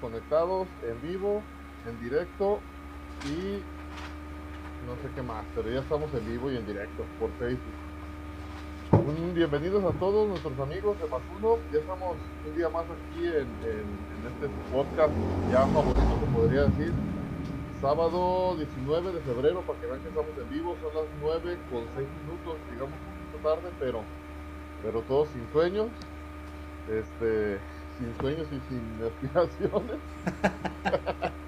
Conectados, en vivo, en directo y no sé qué más, pero ya estamos en vivo y en directo por Facebook. Bienvenidos a todos nuestros amigos de Más Uno. Ya estamos un día más aquí en este podcast ya favorito, se podría decir. Sábado 19 de febrero, para que vean que estamos en vivo, son las 9 con 6 minutos, digamos un poquito tarde, pero, pero todos sin sueños, este, sin sueños y sin aspiraciones.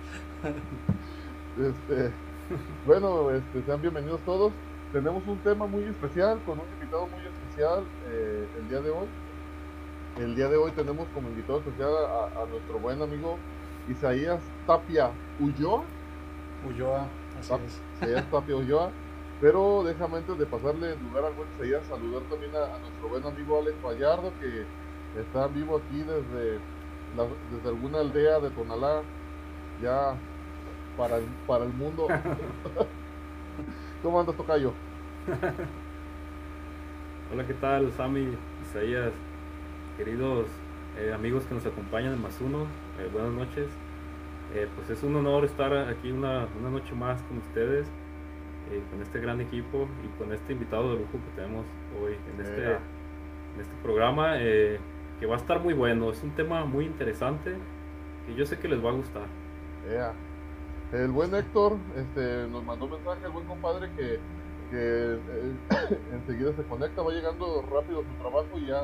este, bueno, este, sean bienvenidos todos. Tenemos un tema muy especial, con un invitado muy especial eh, el día de hoy. El día de hoy tenemos como invitado especial a, a nuestro buen amigo Isaías Tapia Ulloa. Ulloa, así Tap- es. Isaías Tapia Ulloa. Pero déjame antes de pasarle el lugar al buen Isaías, saludar también a, a nuestro buen amigo Alex Vallardo, que está vivo aquí desde, la- desde alguna aldea de Tonalá, ya para el, para el mundo. ¿Cómo andas, Tocayo? Hola, ¿qué tal, Sammy, Isaías, queridos eh, amigos que nos acompañan en Más Uno? eh, buenas noches. Eh, pues es un honor estar aquí una, una noche más con ustedes, eh, con este gran equipo y con este invitado de lujo que tenemos hoy en este, en este programa, eh, que va a estar muy bueno. Es un tema muy interesante que yo sé que les va a gustar. El buen Héctor este, nos mandó un mensaje, el buen compadre, que, eh, enseguida se conecta, va llegando rápido a su trabajo y ya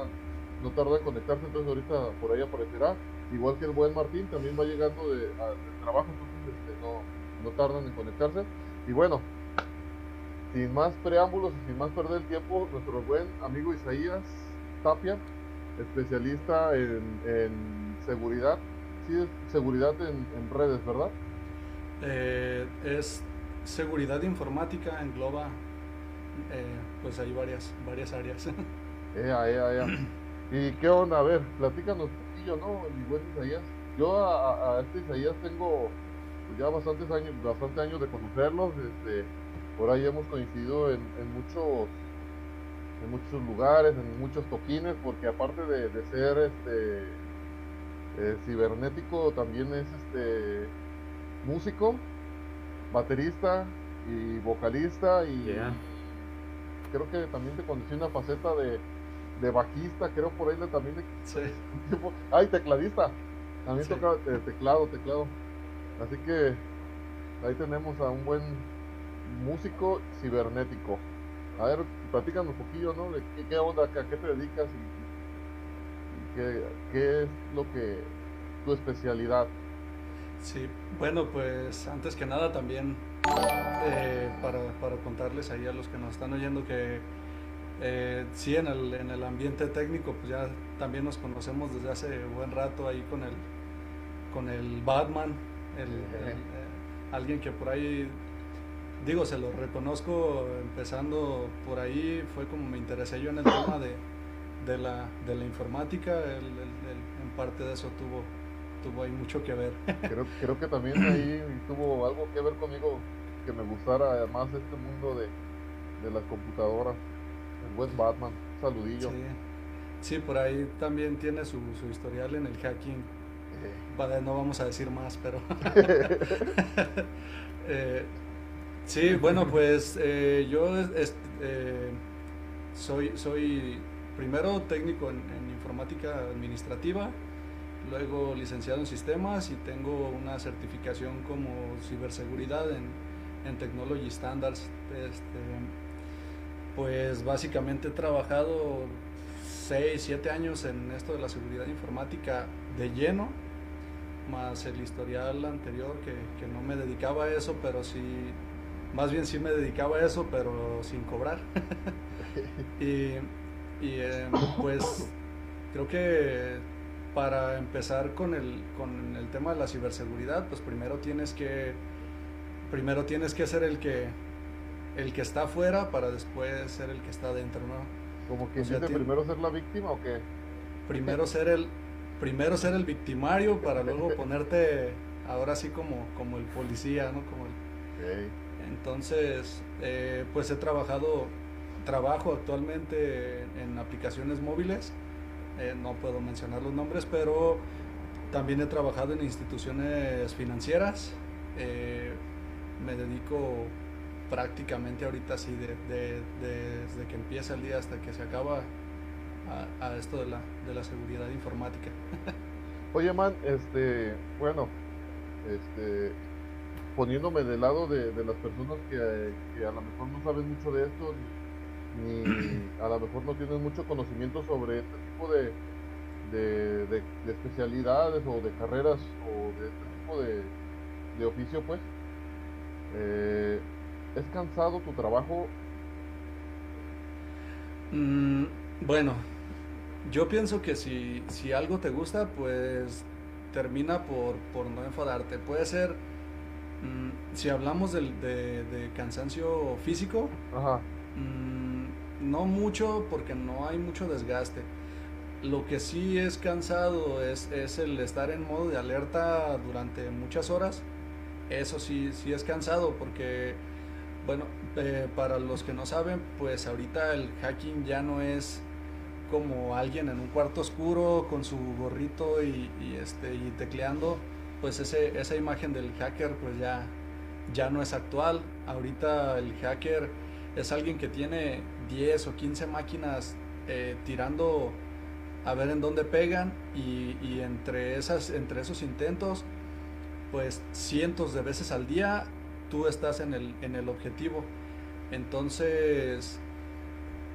no tarda en conectarse, entonces ahorita por ahí aparecerá. Igual que el buen Martín, también va llegando de, del trabajo, entonces este, no, no tardan en conectarse. Y bueno, sin más preámbulos y sin más perder el tiempo, nuestro buen amigo Isaías Tapia, especialista en, en seguridad, sí, es seguridad en, en redes, ¿verdad? Eh, es seguridad informática, engloba, eh, pues hay varias, varias áreas. Ea, ea, ea. ¿Y qué onda? A ver, platícanos un poquillo, ¿no? Mi buen Isaías. Yo a, a- este Isaías tengo pues, ya bastantes años, bastante años de conocerlos. Este, por ahí hemos coincidido en, en muchos en muchos lugares, en muchos toquines, porque aparte de, de ser este eh, cibernético, también es este músico, baterista y vocalista y Yeah. creo que también te conocí una faceta de, de bajista, creo por ahí también de Sí. Ay, tecladista. También Sí. toca eh, teclado, teclado. Así que ahí tenemos a un buen músico cibernético. A ver, platícanos un poquillo, ¿no? De qué, qué onda, a qué te dedicas y, y qué, qué es lo que tu especialidad. Sí, bueno, pues antes que nada también eh, para, para contarles ahí a los que nos están oyendo que eh, sí, en el, en el ambiente técnico, pues ya también nos conocemos desde hace buen rato ahí con el, con el Batman, el, el, eh, alguien que por ahí, digo, se lo reconozco empezando por ahí, fue como me interesé yo en el tema de, de, la, de la informática, él en parte de eso tuvo, tuvo ahí mucho que ver. Creo, creo que también ahí tuvo algo que ver conmigo que me gustara más este mundo de, de las computadoras. El buen Batman, saludillo. Sí, sí, por ahí también tiene su, su historial en el hacking. Eh, Vale, no vamos a decir más, pero... Eh, sí, bueno, pues eh, yo eh, soy, soy primero técnico en, en informática administrativa, luego licenciado en sistemas y tengo una certificación como ciberseguridad en, en Technology Standards. Este, pues básicamente he trabajado 6, 7 años en esto de la seguridad informática de lleno, más el historial anterior que, que no me dedicaba a eso, pero sí, más bien sí me dedicaba a eso, pero sin cobrar. y y, eh, pues creo que para empezar con el, con el tema de la ciberseguridad, pues primero tienes que, primero tienes que ser el que, el que está afuera para después ser el que está adentro, ¿no? Como que O sea, dice tiene- primero ser la víctima o qué? primero ser el primero ser el victimario para luego ponerte ahora sí como como el policía no como el-. Entonces eh, pues he trabajado trabajo actualmente en aplicaciones móviles eh, no puedo mencionar los nombres pero También he trabajado en instituciones financieras. Eh, me dedico prácticamente ahorita sí, desde que empieza el día hasta que se acaba a, esto de la, de la seguridad informática. Oye, man, este, bueno, este, poniéndome del lado de, las personas que, a lo mejor no saben mucho de esto, ni, a lo mejor no tienen mucho conocimiento sobre este tipo de, de, especialidades o de carreras o de este tipo de, oficio, pues, eh, ¿es cansado tu trabajo? Mm, bueno, yo pienso que si, si algo te gusta, pues termina por, por no enfadarte. Puede ser, mm, si hablamos de, de, cansancio físico, mm, no mucho porque no hay mucho desgaste. Lo que sí es cansado es, es, el estar en modo de alerta durante muchas horas. Eso sí, sí es cansado porque, bueno, eh, para los que no saben, pues ahorita el hacking ya no es como alguien en un cuarto oscuro con su gorrito y, este, y tecleando, pues ese, esa imagen del hacker pues ya, ya no es actual. Ahorita el hacker es alguien que tiene 10 o 15 máquinas eh, tirando a ver en dónde pegan y, y, entre, esas, entre esos intentos, pues cientos de veces al día tú estás en el, en el objetivo. Entonces,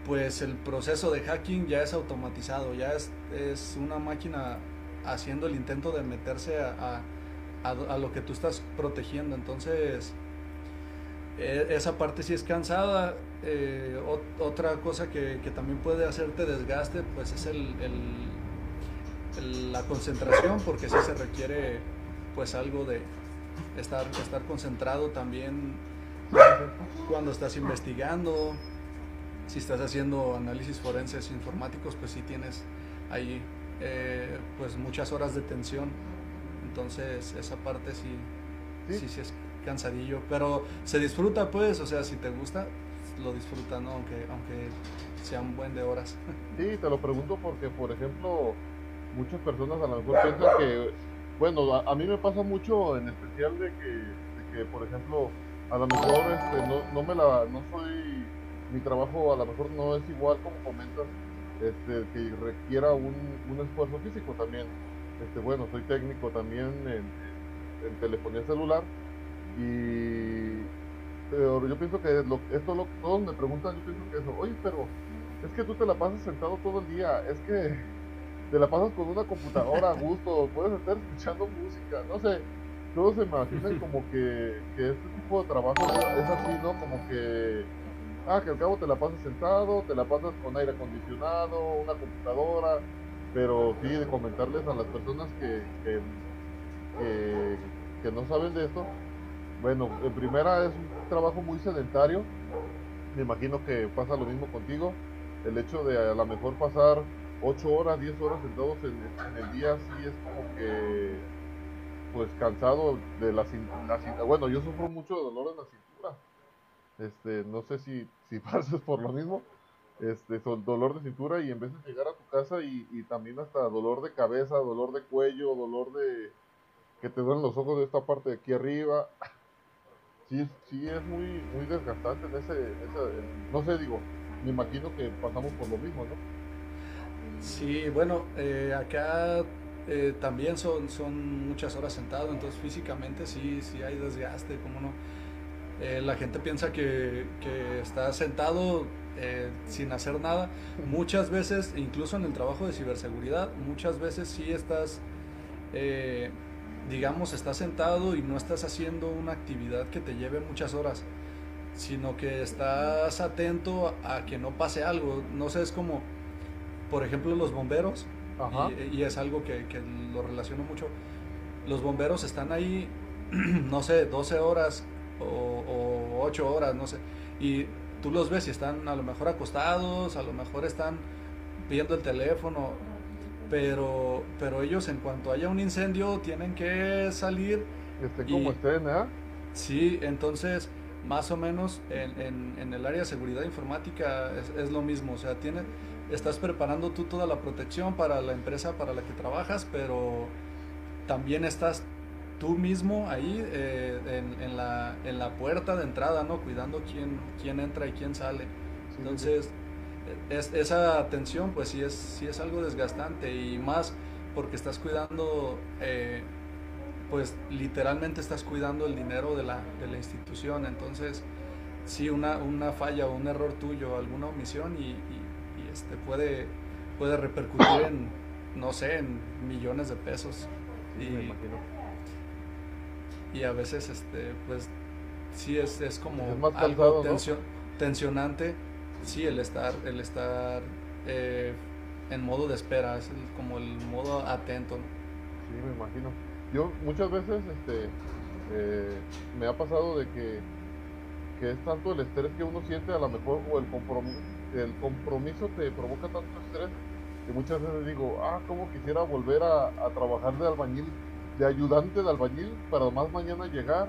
pues el proceso de hacking ya es automatizado, ya es, es una máquina haciendo el intento de meterse a, a, lo que tú estás protegiendo. Entonces, e, esa parte sí es cansada. Eh, otra cosa que, también puede hacerte desgaste, pues es el, el, la concentración, porque sí se requiere pues algo de estar, estar concentrado también cuando estás investigando, si estás haciendo análisis forenses informáticos, pues sí tienes ahí eh, pues muchas horas de tensión. Entonces esa parte sí, sí, sí, es cansadillo, pero se disfruta pues, o sea, si te gusta, lo disfruta, ¿no? Aunque, aunque sea un buen de horas. Sí, te lo pregunto porque, por ejemplo, muchas personas a lo mejor piensan que, bueno, a, mí me pasa mucho en especial de que, de que por ejemplo, a lo mejor este, no, no me la, no soy mi trabajo a lo mejor no es igual como comentas, este, que requiera un, un esfuerzo físico también. Este, bueno, soy técnico también en, en telefonía celular y pero yo pienso que lo, esto lo, todos me preguntan, yo pienso que eso, oye, pero es que tú te la pasas sentado todo el día, es que te la pasas con una computadora a gusto, puedes estar escuchando música, no sé, todos se imaginan como que, que este tipo de trabajo es así, ¿no? Como que Ah, que al cabo te la pasas sentado, te la pasas con aire acondicionado, una computadora, pero sí de comentarles a las personas que, que, no saben de esto. Bueno, en primera es un trabajo muy sedentario, me imagino que pasa lo mismo contigo. El hecho de a lo mejor pasar 8 horas, 10 horas sentados en, en el día, sí es como que, pues cansado de la cintura. Bueno, yo sufro mucho de dolor en la cintura. Este, no sé si si pasas por lo mismo, este, dolor de cintura y en vez de llegar a tu casa y, también hasta dolor de cabeza, dolor de cuello, dolor de que te duelen los ojos de esta parte de aquí arriba. Sí, sí es muy, muy desgastante en ese, no sé, digo, me imagino que pasamos por lo mismo, ¿no? Sí, bueno, eh, acá eh, también son, son muchas horas sentado, entonces físicamente sí, sí hay desgaste, como no eh, la gente piensa que, que está sentado eh, sin hacer nada. Muchas veces, incluso en el trabajo de ciberseguridad, muchas veces sí estás, eh, digamos, estás sentado y no estás haciendo una actividad que te lleve muchas horas, sino que estás atento a que no pase algo. No sé, es como, por ejemplo, los bomberos, y, y, es algo que, que lo relaciono mucho. Los bomberos están ahí, no sé, 12 horas o, ocho horas, no sé. Y tú los ves y están a lo mejor acostados, a lo mejor están viendo el teléfono, pero, pero ellos en cuanto haya un incendio tienen que salir. Este, como estén, ¿eh? Sí, entonces más o menos en, en, el área de seguridad informática es, es, lo mismo, o sea, tiene, estás preparando tú toda la protección para la empresa para la que trabajas, pero también estás tú mismo ahí eh, en, la, en, la, puerta de entrada, ¿no? Cuidando quién, quién entra y quién sale. Entonces, es, esa atención pues sí es, sí es algo desgastante y más porque estás cuidando, eh, pues literalmente estás cuidando el dinero de la, de la institución. Entonces, sí, una, una falla o un error tuyo, alguna omisión y, este, puede, puede repercutir en, no sé, en millones de pesos. y, me imagino y a veces este pues sí es, es como algo tensionante sí el estar el estar eh, en modo de espera es como el modo atento sí me imagino. Yo muchas veces este eh, me ha pasado de que que es tanto el estrés que uno siente a lo mejor o el compromiso el compromiso te provoca tanto estrés que muchas veces digo ah cómo quisiera volver a, a trabajar de albañil de ayudante de albañil para más mañana llegar,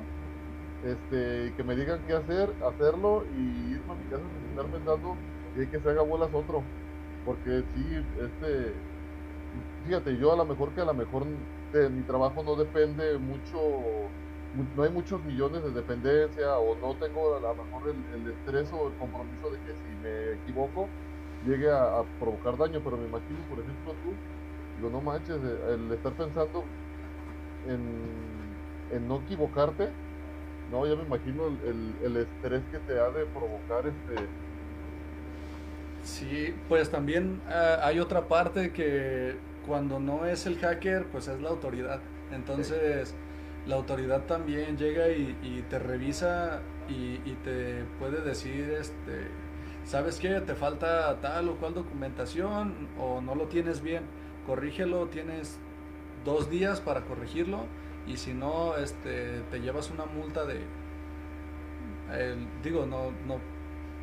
este, que me digan qué hacer, hacerlo y irme a mi casa sin estar pensando que, que se haga bolas otro. Porque sí, este, fíjate, yo a lo mejor que a lo mejor mi trabajo no depende mucho, no hay muchos millones de dependencia o no tengo a lo mejor el, el estrés o el compromiso de que si me equivoco llegue a, a, provocar daño, pero me imagino, por ejemplo, tú, digo, no manches, el estar pensando en, no equivocarte, no, ya me imagino el, el, estrés que te ha de provocar este... Sí, pues también ah, hay otra parte que cuando no es el hacker, pues es la autoridad. Entonces, la autoridad también llega y, te revisa y, te puede decir, este, ¿sabes qué? Te falta tal o cual documentación o no lo tienes bien, corrígelo, tienes dos días para corregirlo y si no, este, te llevas una multa de, digo, no, no,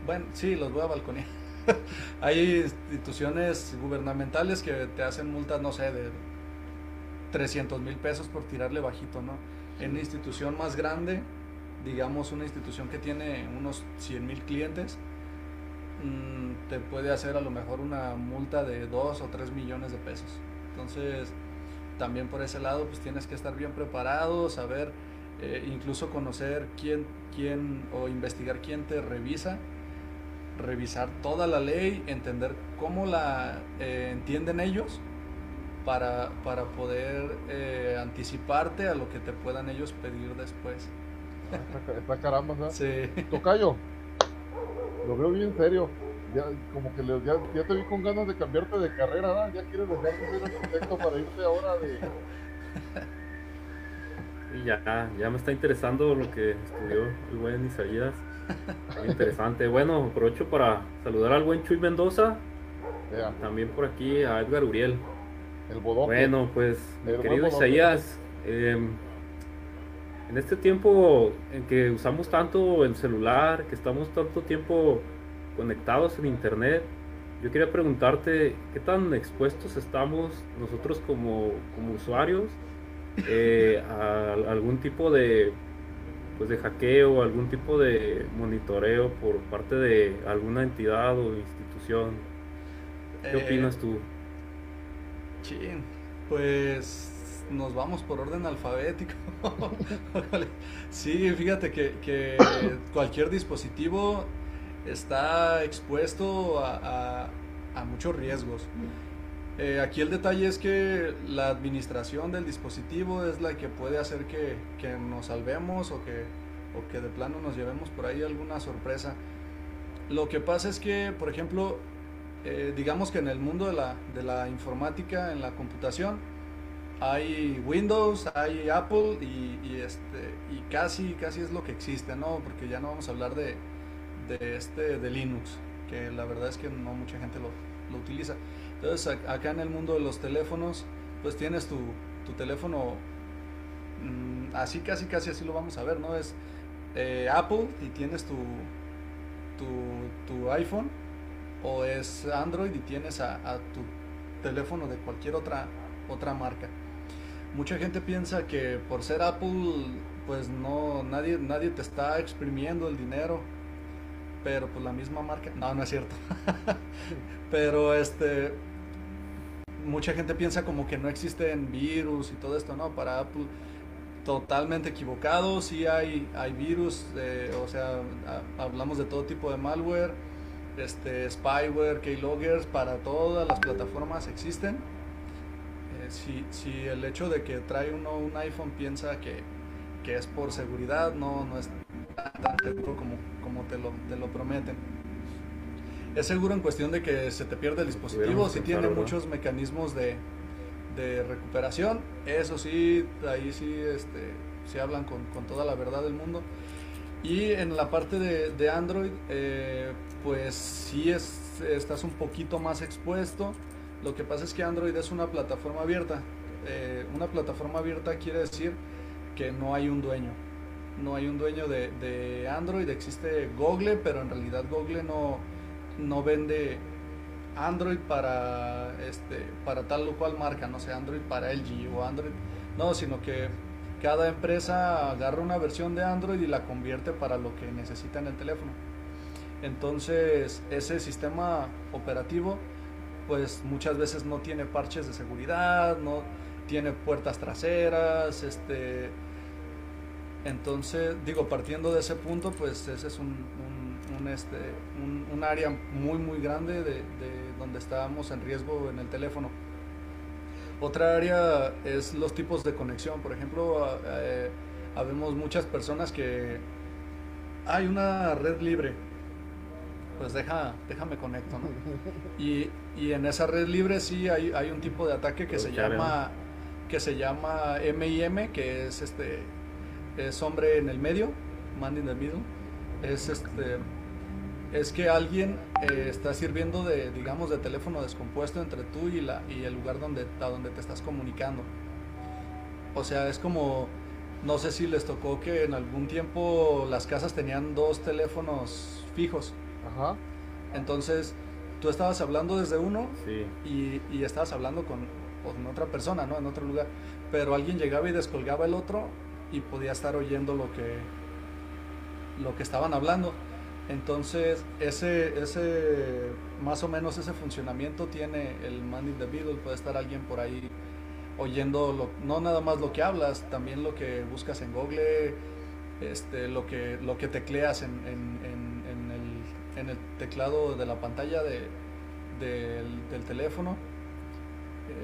bueno, sí, los voy a balconear. Hay instituciones gubernamentales que te hacen multas, no sé, de 300 mil pesos por tirarle bajito, ¿no? En una institución más grande, digamos una institución que tiene unos 100 mil clientes, mm, te puede hacer a lo mejor una multa de 2 o 3 millones de pesos. Entonces, también por ese lado pues tienes que estar bien preparado, saber eh, incluso conocer quién, quién o investigar quién te revisa, revisar toda la ley, entender cómo la eh, entienden ellos para, para poder eh, anticiparte a lo que te puedan ellos pedir después. Está, caramba. Sí. Tocayo, lo veo bien serio ya como que ya, ya, te vi con ganas de cambiarte de carrera, ¿verdad? Ya quieres dejar de ser arquitecto para irte ahora de... Y ya, ya me está interesando lo que estudió el buen Isaías. Muy interesante. Bueno, aprovecho para saludar al buen Chuy Mendoza. También por aquí a Edgar Uriel. El bodoque. Bueno, pues, mi querido Isaías, em, en este tiempo en que usamos tanto el celular, que estamos tanto tiempo conectados en internet, yo quería preguntarte qué tan expuestos estamos nosotros como, como usuarios eh, a algún tipo de pues de hackeo, algún tipo de monitoreo por parte de alguna entidad o institución. ¿Qué eh, opinas tú? pues nos vamos por orden alfabético. sí, fíjate que, que cualquier dispositivo está expuesto a, muchos riesgos. Eh, aquí el detalle es que la administración del dispositivo es la que puede hacer que, nos salvemos o que, o que de plano nos llevemos por ahí alguna sorpresa. Lo que pasa es que, por ejemplo, eh, digamos que en el mundo de la, de la, informática, en la computación, hay Windows, hay Apple y, y, este, y casi, casi es lo que existe, ¿no? Porque ya no vamos a hablar de, de, este, de Linux, que la verdad es que no mucha gente lo, lo utiliza. Entonces acá en el mundo de los teléfonos, pues tienes tu, tu teléfono, mm, así casi casi así lo vamos a ver, ¿no? Es eh, Apple y tienes tu, tu, iPhone, o es Android y tienes a, tu teléfono de cualquier otra, otra marca. Mucha gente piensa que por ser Apple, pues no, nadie, nadie te está exprimiendo el dinero pero pues la misma marca, no, no es cierto. pero este, mucha gente piensa como que no existen virus y todo esto, ¿no? Para Apple totalmente equivocado, sí hay, hay virus, eh, o sea, hablamos de todo tipo de malware, este, spyware, keyloggers, para todas las plataformas existen. Eh, si, si, el hecho de que trae uno un iPhone piensa que, que es por seguridad, no, no es tan seguro como, como te, lo, te lo prometen. Es seguro en cuestión de que se te pierde el dispositivo, si tiene muchos mecanismos de, de, recuperación, eso sí, ahí sí este, se hablan con, con, toda la verdad del mundo. Y en la parte de, de Android, eh, pues sí es, estás un poquito más expuesto. Lo que pasa es que Android es una plataforma abierta. Eh, una plataforma abierta quiere decir que no hay un dueño. No hay un dueño de, Android, existe Google, pero en realidad Google no, no vende Android para este para tal o cual marca, no sé, Android para LG o Android, no, sino que cada empresa agarra una versión de Android y la convierte para lo que necesita en el teléfono. Entonces, ese sistema operativo pues muchas veces no tiene parches de seguridad, no tiene puertas traseras, este entonces, digo, partiendo de ese punto, pues ese es un, un, este, un, área muy, muy grande de, donde estábamos en riesgo en el teléfono. Otra área es los tipos de conexión. Por ejemplo, eh, habemos muchas personas que hay una red libre. Pues deja, déjame conecto, ¿no? Y, y en esa red libre sí hay, hay un tipo de ataque que se llama que se llama MIM, que es este es hombre en el medio, man in the middle. Es este es que alguien eh, está sirviendo de, digamos, de teléfono descompuesto entre tú y, la, y el lugar donde, a donde te estás comunicando. O sea, es como, no sé si les tocó que en algún tiempo las casas tenían dos teléfonos fijos. Ajá. Entonces, tú estabas hablando desde uno y, y, estabas hablando con, con, otra persona, ¿no? En otro lugar. Pero alguien llegaba y descolgaba el otro y podía estar oyendo lo que, lo que estaban hablando. Entonces, ese, ese, más o menos ese funcionamiento tiene el man in the middle, puede estar alguien por ahí oyendo, lo, no nada más lo que hablas, también lo que buscas en Google, este, lo, que, lo que tecleas en, en el, teclado de la pantalla de, del, teléfono.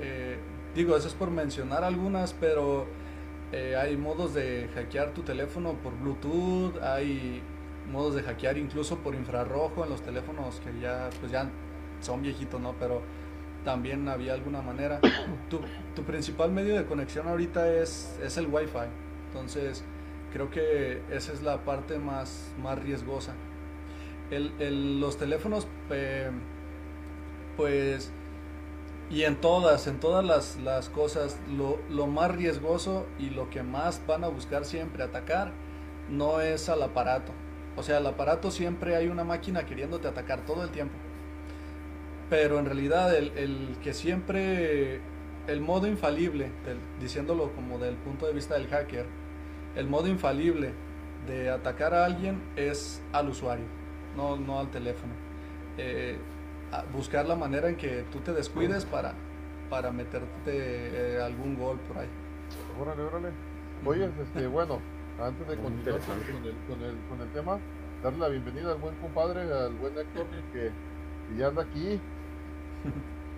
Eh, digo, eso es por mencionar algunas, pero eh, hay modos de hackear tu teléfono por Bluetooth, hay modos de hackear incluso por infrarrojo en los teléfonos que ya, pues ya son viejitos, ¿no? Pero también había alguna manera. Tu, tu principal medio de conexión ahorita es, es el Wi-Fi. Entonces, creo que esa es la parte más, más riesgosa. El, el, los teléfonos, eh, pues, y en todas, en todas las, las cosas, lo, lo, más riesgoso y lo que más van a buscar siempre atacar no es al aparato, o sea, el aparato siempre hay una máquina queriéndote atacar todo el tiempo. Pero en realidad el, el que siempre, el modo infalible, diciéndolo como del punto de vista del hacker, el modo infalible de atacar a alguien es al usuario, no, no al teléfono. Eh, buscar la manera en que tú te descuides para, para meterte eh, algún gol por ahí. Órale, órale. Oye, este, bueno, antes de continuar con el, con, el, con el tema, darle la bienvenida al buen compadre, al buen Héctor, que, ya anda aquí.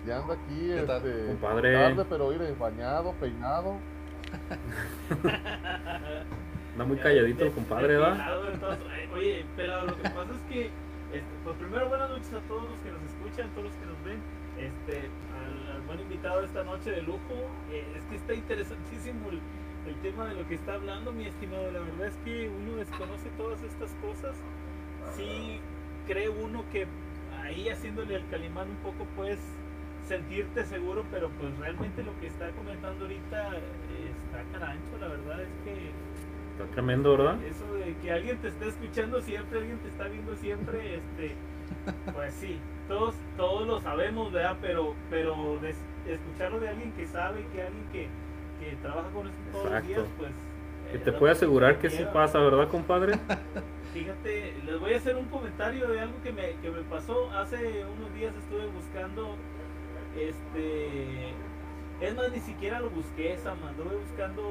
Ya anda aquí, este, compadre? tarde, pero ir bañado, peinado. Anda muy calladito el compadre, ¿va? Eh, oye, pero lo que pasa es que, este, pues primero buenas noches a todos los que nos escuchan, todos los que nos ven. Este, al, buen invitado de esta noche de lujo, eh, es que está interesantísimo el, el tema de lo que está hablando, mi estimado. La verdad es que uno desconoce todas estas cosas. Sí cree uno que ahí haciéndole al calimán un poco puedes sentirte seguro, pero pues realmente lo que está comentando ahorita está carancho, la verdad es que... Está tremendo, ¿verdad? Eso de que alguien te está escuchando siempre, alguien te está viendo siempre, este, pues sí, todos, todos lo sabemos, ¿verdad? Pero, pero escucharlo de alguien que sabe, que alguien que que trabaja con esto todos los días, pues... Que te puede asegurar que sí pasa, ¿verdad, compadre? Fíjate, les voy a hacer un comentario de algo que me, que me pasó. Hace unos días estuve buscando este, es más, ni siquiera lo busqué, Sam, anduve buscando,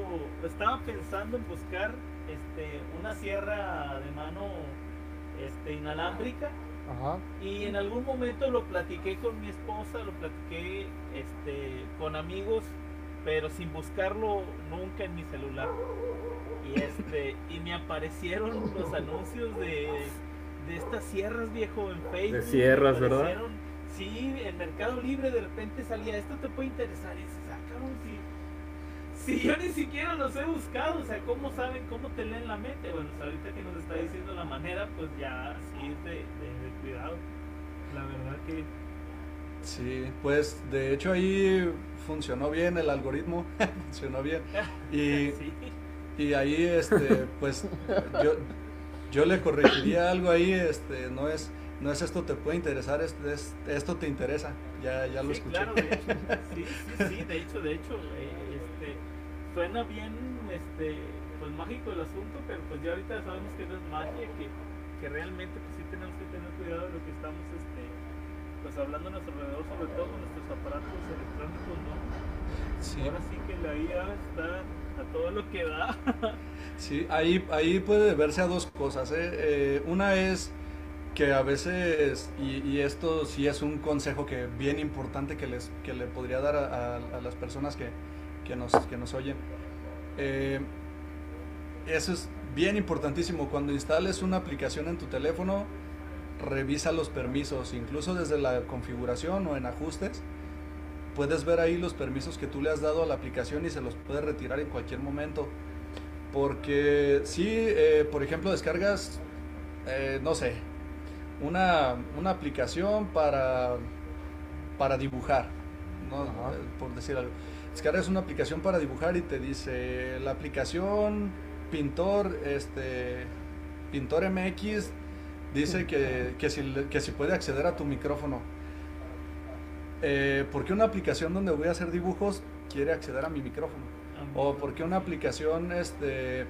estaba pensando en buscar, este, una sierra de mano, este, inalámbrica. Ajá. Y en algún momento lo platiqué con mi esposa, lo platiqué este, con amigos, pero sin buscarlo nunca en mi celular. Y, este, y me aparecieron los anuncios de, de estas sierras, viejo, en Facebook. De sierras, ¿verdad? Sí, en Mercado Libre de repente salía, esto te puede interesar. Y dices, ah, cabrón, si, si yo ni siquiera los he buscado, o sea, ¿cómo saben, cómo te leen la mente? Bueno, pues ahorita que nos está diciendo la manera, pues ya sí, de, de, de cuidado. La verdad que Sí, pues de hecho ahí funcionó bien el algoritmo, funcionó bien. Y, sí. y ahí, este, pues yo, yo le corregiría algo ahí, este, no es, no es esto te puede interesar, es, es- esto te interesa, ya, ya lo Sí, escuché. claro, de hecho, sí, sí, sí, de hecho, de hecho, este, suena bien, este, pues mágico el asunto, pero pues ya ahorita sabemos que no es magia, que, que realmente pues sí tenemos que tener cuidado de lo que estamos, este, pues hablando a nuestro alrededor, sobre todo con nuestros aparatos electrónicos, ¿no? Sí, Ahora sí que la IA está a todo lo que da. sí, ahí, ahí puede verse a dos cosas. ¿eh? Eh, una es que a veces, y, y esto sí es un consejo que bien importante que, les, que le podría dar a, a- a las personas que, que, nos, que nos oyen. Eh, eso es bien importantísimo. Cuando instales una aplicación en tu teléfono, revisa los permisos, incluso desde la configuración o en ajustes. Puedes ver ahí los permisos que tú le has dado a la aplicación y se los puedes retirar en cualquier momento. Porque si, eh, por ejemplo, descargas, eh, no sé, una, una aplicación para, para dibujar, ¿no? Eh, por decir algo. Descargas una aplicación para dibujar y te dice la aplicación Pintor, este, Pintor MX, dice que, que, si, que si puede acceder a tu micrófono. Eh, ¿Por qué una aplicación donde voy a hacer dibujos quiere acceder a mi micrófono? O porque una aplicación, este,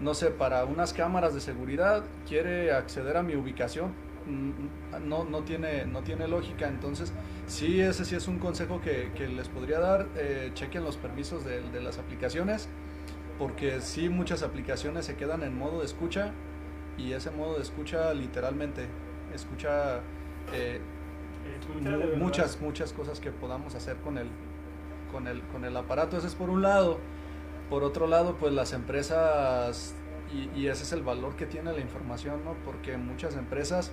no sé, para unas cámaras de seguridad quiere acceder a mi ubicación. Mm, No, no, tiene, no tiene lógica. Entonces, sí, ese sí es un consejo que, que les podría dar. Eh, chequen los permisos de, de las aplicaciones. Porque sí, muchas aplicaciones se quedan en modo de escucha. Y ese modo de escucha literalmente escucha eh, Escucha muchas, muchas cosas que podamos hacer con el, con el, con el aparato. Ese es por un lado. Por otro lado, pues las empresas, y, y ese es el valor que tiene la información, ¿no? Porque muchas empresas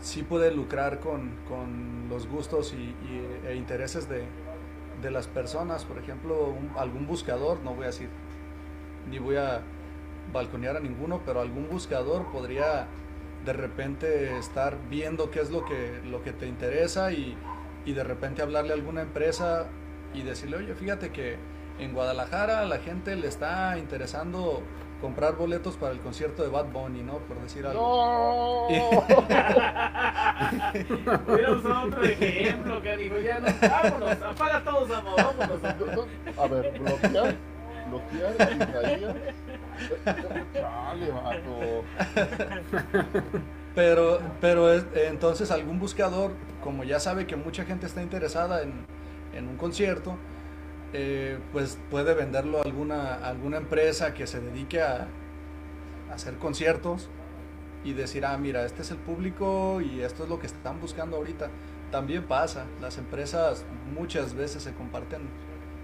sí pueden lucrar con, con los gustos y, e intereses de, de las personas. Por ejemplo, un- algún buscador, no voy a decir, ni voy a balconear a ninguno, pero algún buscador podría de repente estar viendo qué es lo que, lo que te interesa y, y de repente hablarle a alguna empresa y decirle, oye, fíjate que en Guadalajara la gente le está interesando comprar boletos para el concierto de Bad Bunny, ¿no? Por decir algo. ¡No! Hubiera usado otro ejemplo, canijo, ya no. Vámonos, apaga todos, amor, vámonos. A ver, bloquear, bloquear, Isaías. Chale, vato. Pero, pero es- entonces algún buscador, como ya sabe que mucha gente está interesada en, en un concierto, eh, pues puede venderlo a alguna, alguna empresa que se dedique a, a hacer conciertos y decir, ah, mira, este es el público y esto es lo que están buscando ahorita. También pasa, las empresas muchas veces se comparten,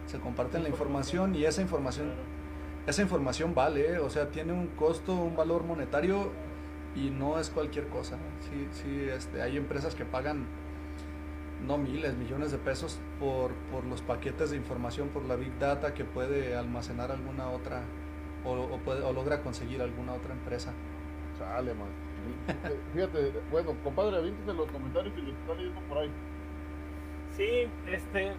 se comparten la información y esa información, esa información vale, ¿eh? o sea, tiene un costo, un valor monetario y no es cualquier cosa. Sí, sí, este, hay empresas que pagan no miles, millones de pesos por, por los paquetes de información, por la Big Data que puede almacenar alguna otra o, o puede, o logra conseguir alguna otra empresa. Chale, man. Fíjate, bueno, compadre, avíntese los comentarios y los está leyendo por ahí. Sí, este,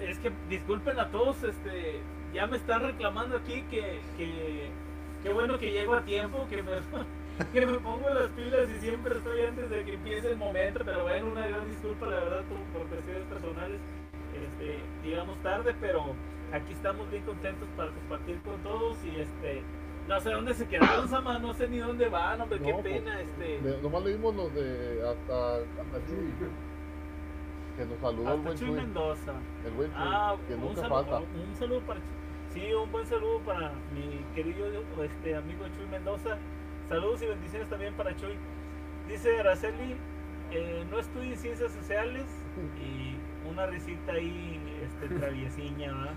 es que disculpen a todos, este, ya me están reclamando aquí que, que, qué bueno que llego a tiempo, que me, que me pongo las pilas y siempre estoy antes de que empiece el momento, pero bueno, una gran disculpa, la verdad, por, por cuestiones personales, este, llegamos tarde, pero aquí estamos bien contentos para compartir con todos y este, no sé dónde se quedaron, Sama, no sé ni dónde van, hombre, qué No, pues, pena, este. Le- nomás leímos los de hasta, hasta Chuy. que nos saludó el Hasta buen Chuy Chuy. Mendoza. El buen Chuy, Ah, que nunca saludo, falta. un saludo para sí, un buen saludo para mi querido este amigo Chuy Mendoza. Saludos y bendiciones también para Chuy. Dice Araceli, eh, no estudie ciencias sociales y una risita ahí este traviesiña, ¿verdad?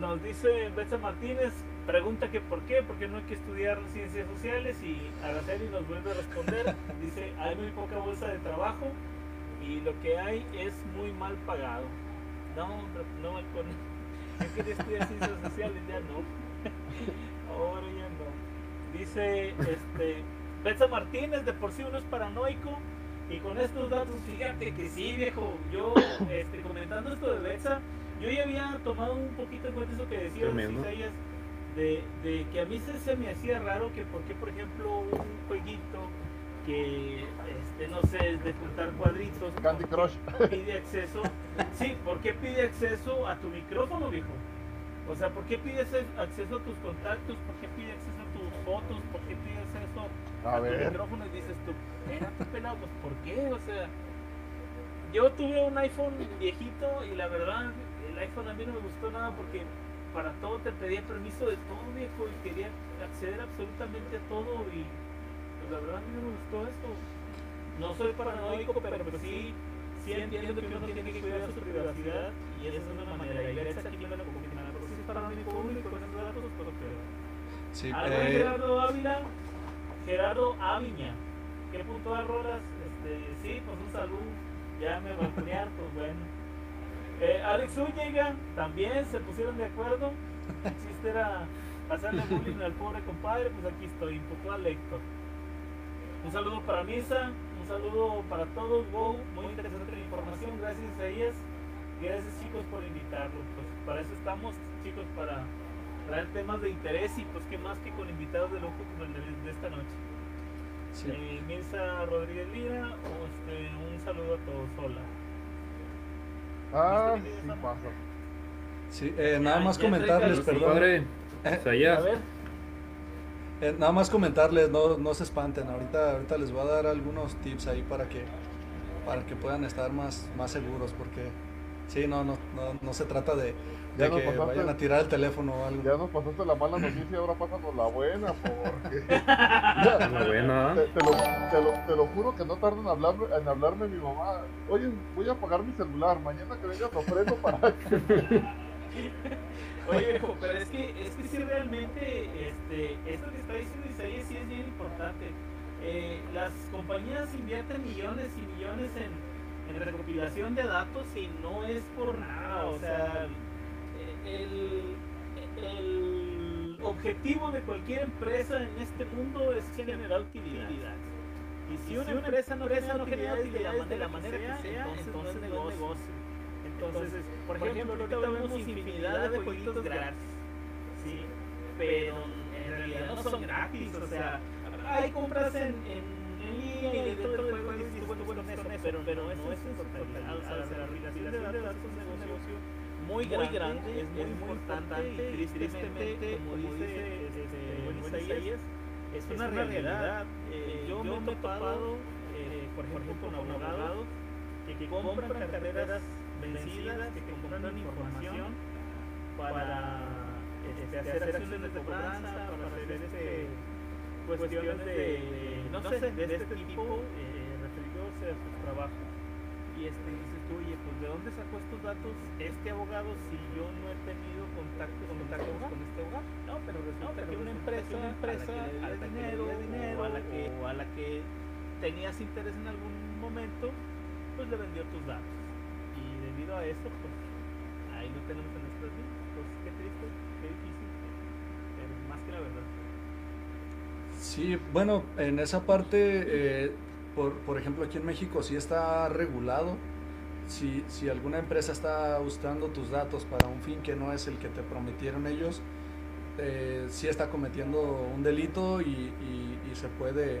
Nos dice Betsa Martínez, pregunta que por qué, porque no hay que estudiar ciencias sociales y Araceli nos vuelve a responder, dice, hay muy poca bolsa de trabajo y lo que hay es muy mal pagado. No, no, yo quería estudiar ciencias sociales, ya no. Ahora ya no. Dice, este, Betsa Martínez, de por sí uno es paranoico y con estos datos, fíjate que sí, viejo, yo, este, comentando esto de Betsa, yo ya había tomado un poquito en cuenta eso que decía. Isaías, de, de que a mí se, se me hacía raro que, porque por ejemplo, un jueguito que, este, no sé, es de juntar cuadritos, Candy ¿por qué Crush. pide acceso, sí, ¿por qué pide acceso a tu micrófono, viejo? O sea, ¿por qué pide ese- acceso a tus contactos? ¿Por qué pide acceso a tus fotos? ¿Por qué pide acceso A tu ver. micrófono y dices tú, espérate pelado, pues ¿por qué? O sea, yo tuve un iPhone viejito y la verdad, el iPhone a mí no me gustó nada porque para todo te pedía permiso de todo viejo y quería acceder absolutamente a todo y pues, la verdad a mí no me gustó esto. No soy paranoico, pero pues sí, sí entiendo que uno tiene que cuidar su privacidad y esa es una manera. Y Alexa aquí me lo confirmará, pero si es paranoico y con esos datos, pues pero... Sí, Al eh, Gerardo Ávila, Gerardo Aviña. ¿Qué puntual rolas? Este, sí, pues un saludo. Ya me balconearon, pues bueno. Eh, Alex Zúñiga, también se pusieron de acuerdo. El chiste era hacerle bullying al pobre compadre, pues aquí estoy, puntual Héctor. Un saludo para Misa, un saludo para todos, wow, muy interesante la información, gracias Isaías. Gracias chicos por invitarlo, pues para eso estamos chicos, para traer temas de interés y pues qué más que con invitados de lujo como el de, de esta noche. sí. Eh, Mirza Rodríguez Lira, o este, un saludo a todos, hola. Ah, ¿Viste que sí pasa. Sí, eh, nada más comentarles, perdón. Padre, Eh, A ver, Eh, nada más comentarles, no, no se espanten. Ahorita, ahorita les voy a dar algunos tips ahí para que, para que puedan estar más, más seguros, porque sí, no, no, no, no se trata de, Ya nos que pasaste- vayan a tirar el teléfono o algo. Ya nos pasaste la mala noticia, ahora pásanos la buena, porque... la buena, Te, te lo, te, lo, te lo juro que no tarda en, hablar, en hablarme mi mamá. Oye, voy a apagar mi celular. Mañana que vengas lo prendo para que... oye pero es que, es que sí realmente, este, esto que está diciendo Isaías sí es bien importante. Eh, las compañías invierten millones y millones en, en recopilación de datos y no es por nada, o sea, el, el objetivo de cualquier empresa en este mundo es generar utilidad. Y si una empresa no genera utilidades de la manera, de la manera que sea, entonces no es negocio. Entonces, por ejemplo, ahorita vemos infinidad de jueguitos gratis, ¿sí? Pero en realidad no son gratis, o sea, hay compras en, en, y dentro del juego dices, bueno, bueno, pero, pero no es en su totalidad, o sea, la aplicación de datos muy grande, es muy importante y tristemente, como dice este, buen Isaías, es una realidad. Eh, yo me he topado, eh, por ejemplo, con abogados que compran carteras vencidas, que compran información para este, hacer acciones de cobranza, para hacer este, cuestiones de, no sé, de este tipo eh, referidos a su trabajo. Y este, oye, pues ¿de dónde sacó estos datos este abogado si yo no he tenido contacto, contacto con este abogado? No, pero resulta que una empresa, una empresa a la que le dinero, dinero o, a la que, o a la que tenías interés en algún momento, pues le vendió tus datos. Y debido a eso, pues ahí lo tenemos en nuestras vidas. Pues qué triste, qué difícil, pero más que la verdad. Sí, bueno, en esa parte, eh, por, por ejemplo, aquí en México sí está regulado. Si, si alguna empresa está usando tus datos para un fin que no es el que te prometieron ellos, eh, sí está cometiendo un delito y, se, puede,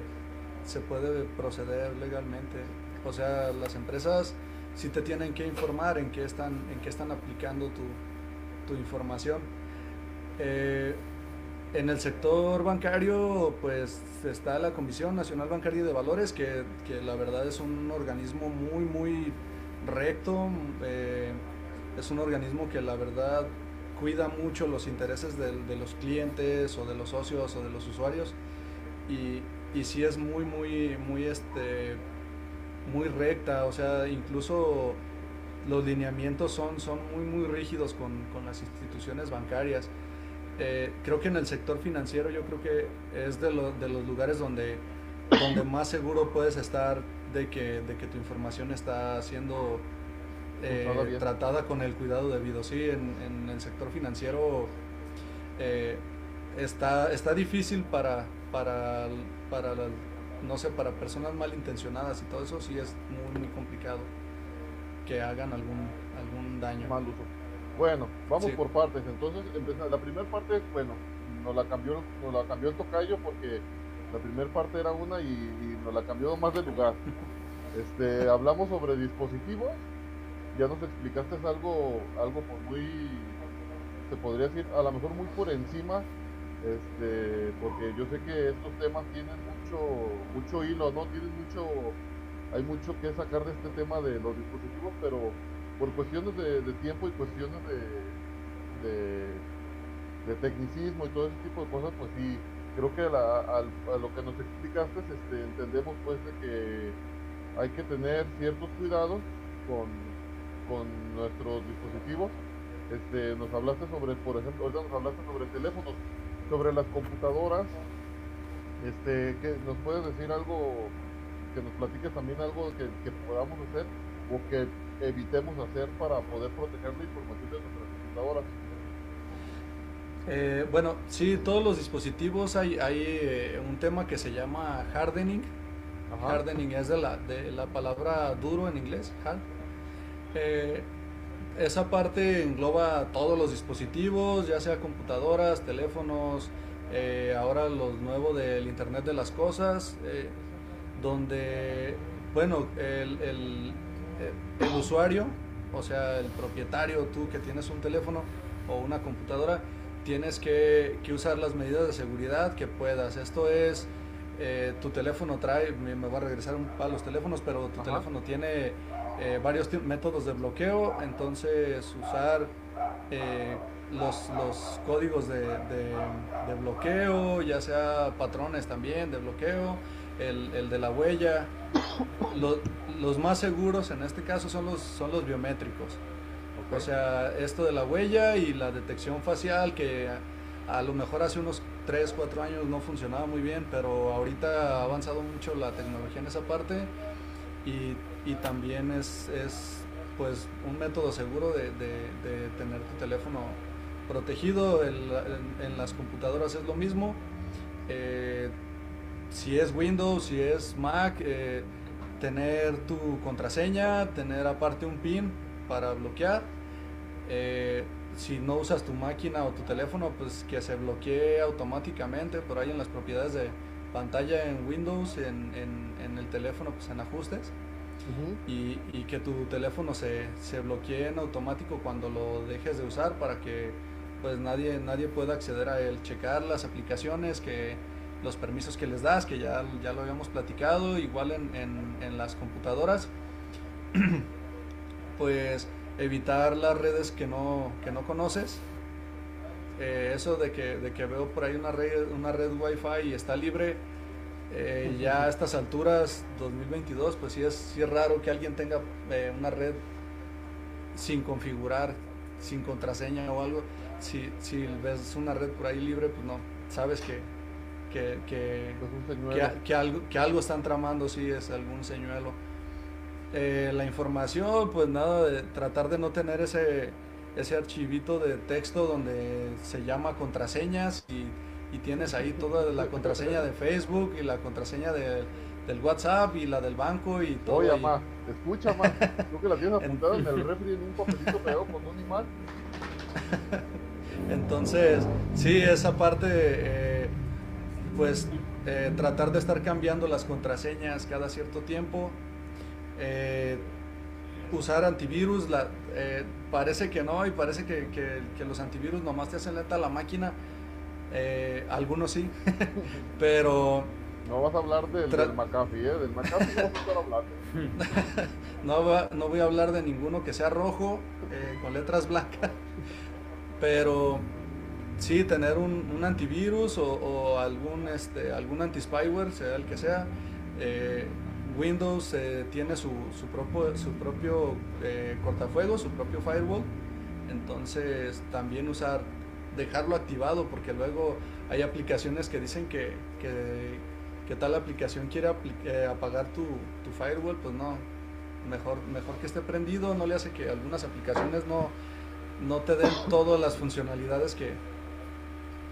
se puede proceder legalmente. O sea, las empresas sí te tienen que informar en qué están, en qué están aplicando tu, tu información. Eh, en el sector bancario, pues está la Comisión Nacional Bancaria de Valores, que, que la verdad es un organismo muy, muy recto. eh, es un organismo que la verdad cuida mucho los intereses de, los clientes o de los socios o de los usuarios. Y, y sí es muy, muy, muy, este, muy recta. O sea, incluso los lineamientos son, son muy, muy rígidos con, con las instituciones bancarias. Eh, creo que en el sector financiero yo creo que es de, lo- de los lugares donde, donde más seguro puedes estar de que, de que tu información está siendo eh, Usada bien. tratada con el cuidado debido. Sí, en, en el sector financiero eh, está, está difícil para, para, para la- no sé, para personas malintencionadas y todo eso sí es muy, muy complicado que hagan algún, algún daño. mal uso. Bueno, vamos Sí. por partes. Entonces, la primera parte, bueno, nos la cambió, nos la cambió el tocayo porque la primera parte era una y, y nos la cambió más de lugar. Este, hablamos sobre dispositivos, ya nos explicaste algo, algo por muy, se podría decir, a lo mejor muy por encima, este, porque yo sé que estos temas tienen mucho, mucho hilo, ¿no? Tienen mucho, hay mucho que sacar de este tema de los dispositivos, pero por cuestiones de, de tiempo y cuestiones de, de, de tecnicismo y todo ese tipo de cosas, pues sí, creo que la- a, lo que nos explicaste, este, entendemos pues de que hay que tener ciertos cuidados con, con nuestros dispositivos. Este, nos hablaste sobre, por ejemplo, ahorita nos hablaste sobre teléfonos, sobre las computadoras. Este, que nos puedes decir algo, que nos platiques también algo que, que podamos hacer o que evitemos hacer para poder proteger la información de nuestras computadoras. Eh, bueno, sí, todos los dispositivos hay, hay eh, un tema que se llama hardening. Ajá. Hardening es de la, de la palabra duro en inglés, hard. Eh, esa parte engloba todos los dispositivos, ya sea computadoras, teléfonos, ahora los nuevos del Internet de las Cosas, donde, bueno, el, el- el usuario, o sea, el propietario, tú que tienes un teléfono o una computadora, tienes que, que usar las medidas de seguridad que puedas. Esto es, eh, tu teléfono trae, me, me voy a regresar un a los teléfonos, pero tu Ajá. teléfono tiene eh, varios métodos de bloqueo, entonces usar eh, los, los códigos de, de- de bloqueo, ya sea patrones también de bloqueo, el, el de la huella. Lo- los más seguros en este caso son los, son los biométricos. O sea, esto de la huella y la detección facial que a, lo mejor hace unos 3, 4 años no funcionaba muy bien, pero ahorita ha avanzado mucho la tecnología en esa parte y, y también es, es, pues un método seguro de, de- tener tu teléfono protegido. En las computadoras es lo mismo. Eh, si es Windows, si es Mac, eh, tener tu contraseña, tener aparte un PIN para bloquear. Eh, si no usas tu máquina o tu teléfono, pues que se bloquee automáticamente por ahí en las propiedades de pantalla en Windows, en, en- en el teléfono, pues en ajustes. Ujú. Y, y que tu teléfono se, se bloquee en automático cuando lo dejes de usar para que pues nadie, nadie pueda acceder a él. Checar las aplicaciones, que los permisos que les das, que ya, ya lo habíamos platicado, igual en, en- en las computadoras. pues evitar las redes que no, que no conoces. Eh, eso de que, de que veo por ahí una red, una red wifi y está libre, eh, ya a estas alturas, 2022, pues sí es, sí es raro que alguien tenga eh, una red sin configurar, sin contraseña o algo. Si, si ves una red por ahí libre, pues no, sabes que, que, que, Pues que algo, que algo están tramando, sí, es algún señuelo. Eh, la información, pues nada, de tratar de no tener ese, ese archivito de texto donde se llama contraseñas y, y tienes ahí toda la contraseña de Facebook y la contraseña de- del WhatsApp y la del banco y todo. Oye, mamá, escucha, mamá. Creo que la tienes apuntada en el refri en un papelito pegado con un imán. Entonces, sí, esa parte, eh, pues eh, tratar de estar cambiando las contraseñas cada cierto tiempo. Eh, usar antivirus, la, eh, parece que no y parece que, que- que los antivirus nomás te hacen lenta la máquina. Eh, algunos sí, pero No vas a hablar del, del McAfee, ¿eh? Del McAfee no vas a no, va- no voy a hablar de ninguno que sea rojo con letras blancas, pero sí tener un, un antivirus o, o algún este algún anti-spyware, sea el que sea. Windows eh, tiene su, su propio, su propio eh, su propio firewall. Entonces también usar, dejarlo activado porque luego hay aplicaciones que dicen que, que, tal aplicación quiere eh, apagar tu, tu firewall, pues no, mejor, mejor que esté prendido, no le hace que algunas aplicaciones no, no te den todas las funcionalidades que,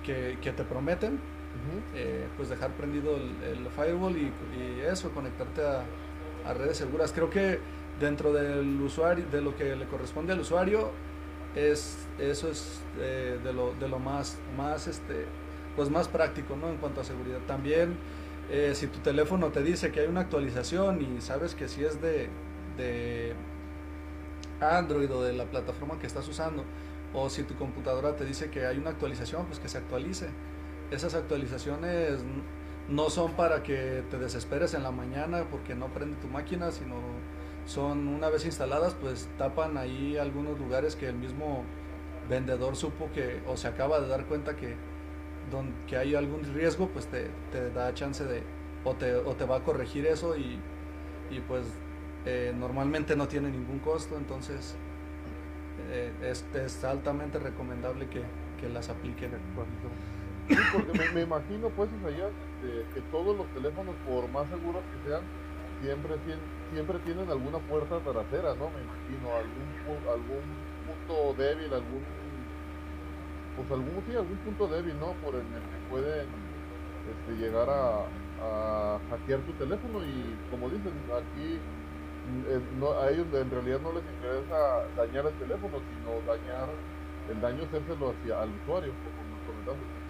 que te prometen Eh, pues dejar prendido el, firewall y, y eso, conectarte a, a redes seguras. Creo que dentro del usuario, de lo que le corresponde al usuario, es eso es eh, de, lo, de lo más, más este, pues más práctico, ¿no? En cuanto a seguridad. También, eh, si tu teléfono te dice que hay una actualización y sabes que si es de, de Android o de la plataforma que estás usando, o si tu computadora te dice que hay una actualización, pues que se actualice esas actualizaciones no son para que te desesperes en la mañana porque no prende tu máquina, sino son una vez instaladas, pues tapan ahí algunos lugares que el mismo vendedor supo que o se acaba de dar cuenta que, que hay algún riesgo, pues te, da chance de o te, va a corregir eso y, pues eh, normalmente no tiene ningún costo, entonces eh, es, es altamente recomendable que, que las apliquen. Sí, porque me, imagino, pues, Isaías, este, que todos los teléfonos, por más seguros que sean, siempre, siempre tienen alguna puerta trasera, ¿no? Me imagino, algún, algún punto débil, algún, pues, algún, sí, algún punto débil, ¿no? Por el el que pueden este, llegar a, hackear tu teléfono y, como dicen, aquí eh, no, a ellos en realidad no les interesa dañar el teléfono, sino dañar el daño hacérselo hacia al usuario, como nos principio.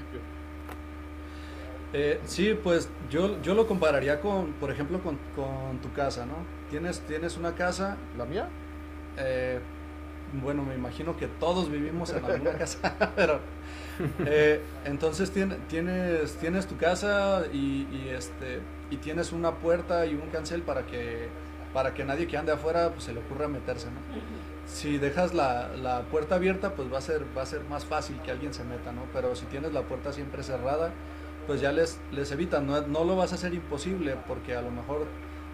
Eh, sí, pues yo, yo lo compararía con, por ejemplo, con, con tu casa, ¿no? Tienes, tienes una casa, ¿La mía? eh, bueno, me imagino que todos vivimos en la misma casa, pero eh, entonces tien- tienes, tienes tu casa y, y, este, y tienes una puerta y un cancel para que, para que nadie que ande afuera pues, se le ocurra meterse, ¿no? Si dejas la, la puerta abierta, pues va a, ser, va a ser más fácil que alguien se meta, ¿no? Pero si tienes la puerta siempre cerrada, pues ya les, les evitan, no, no lo vas a hacer imposible porque a lo mejor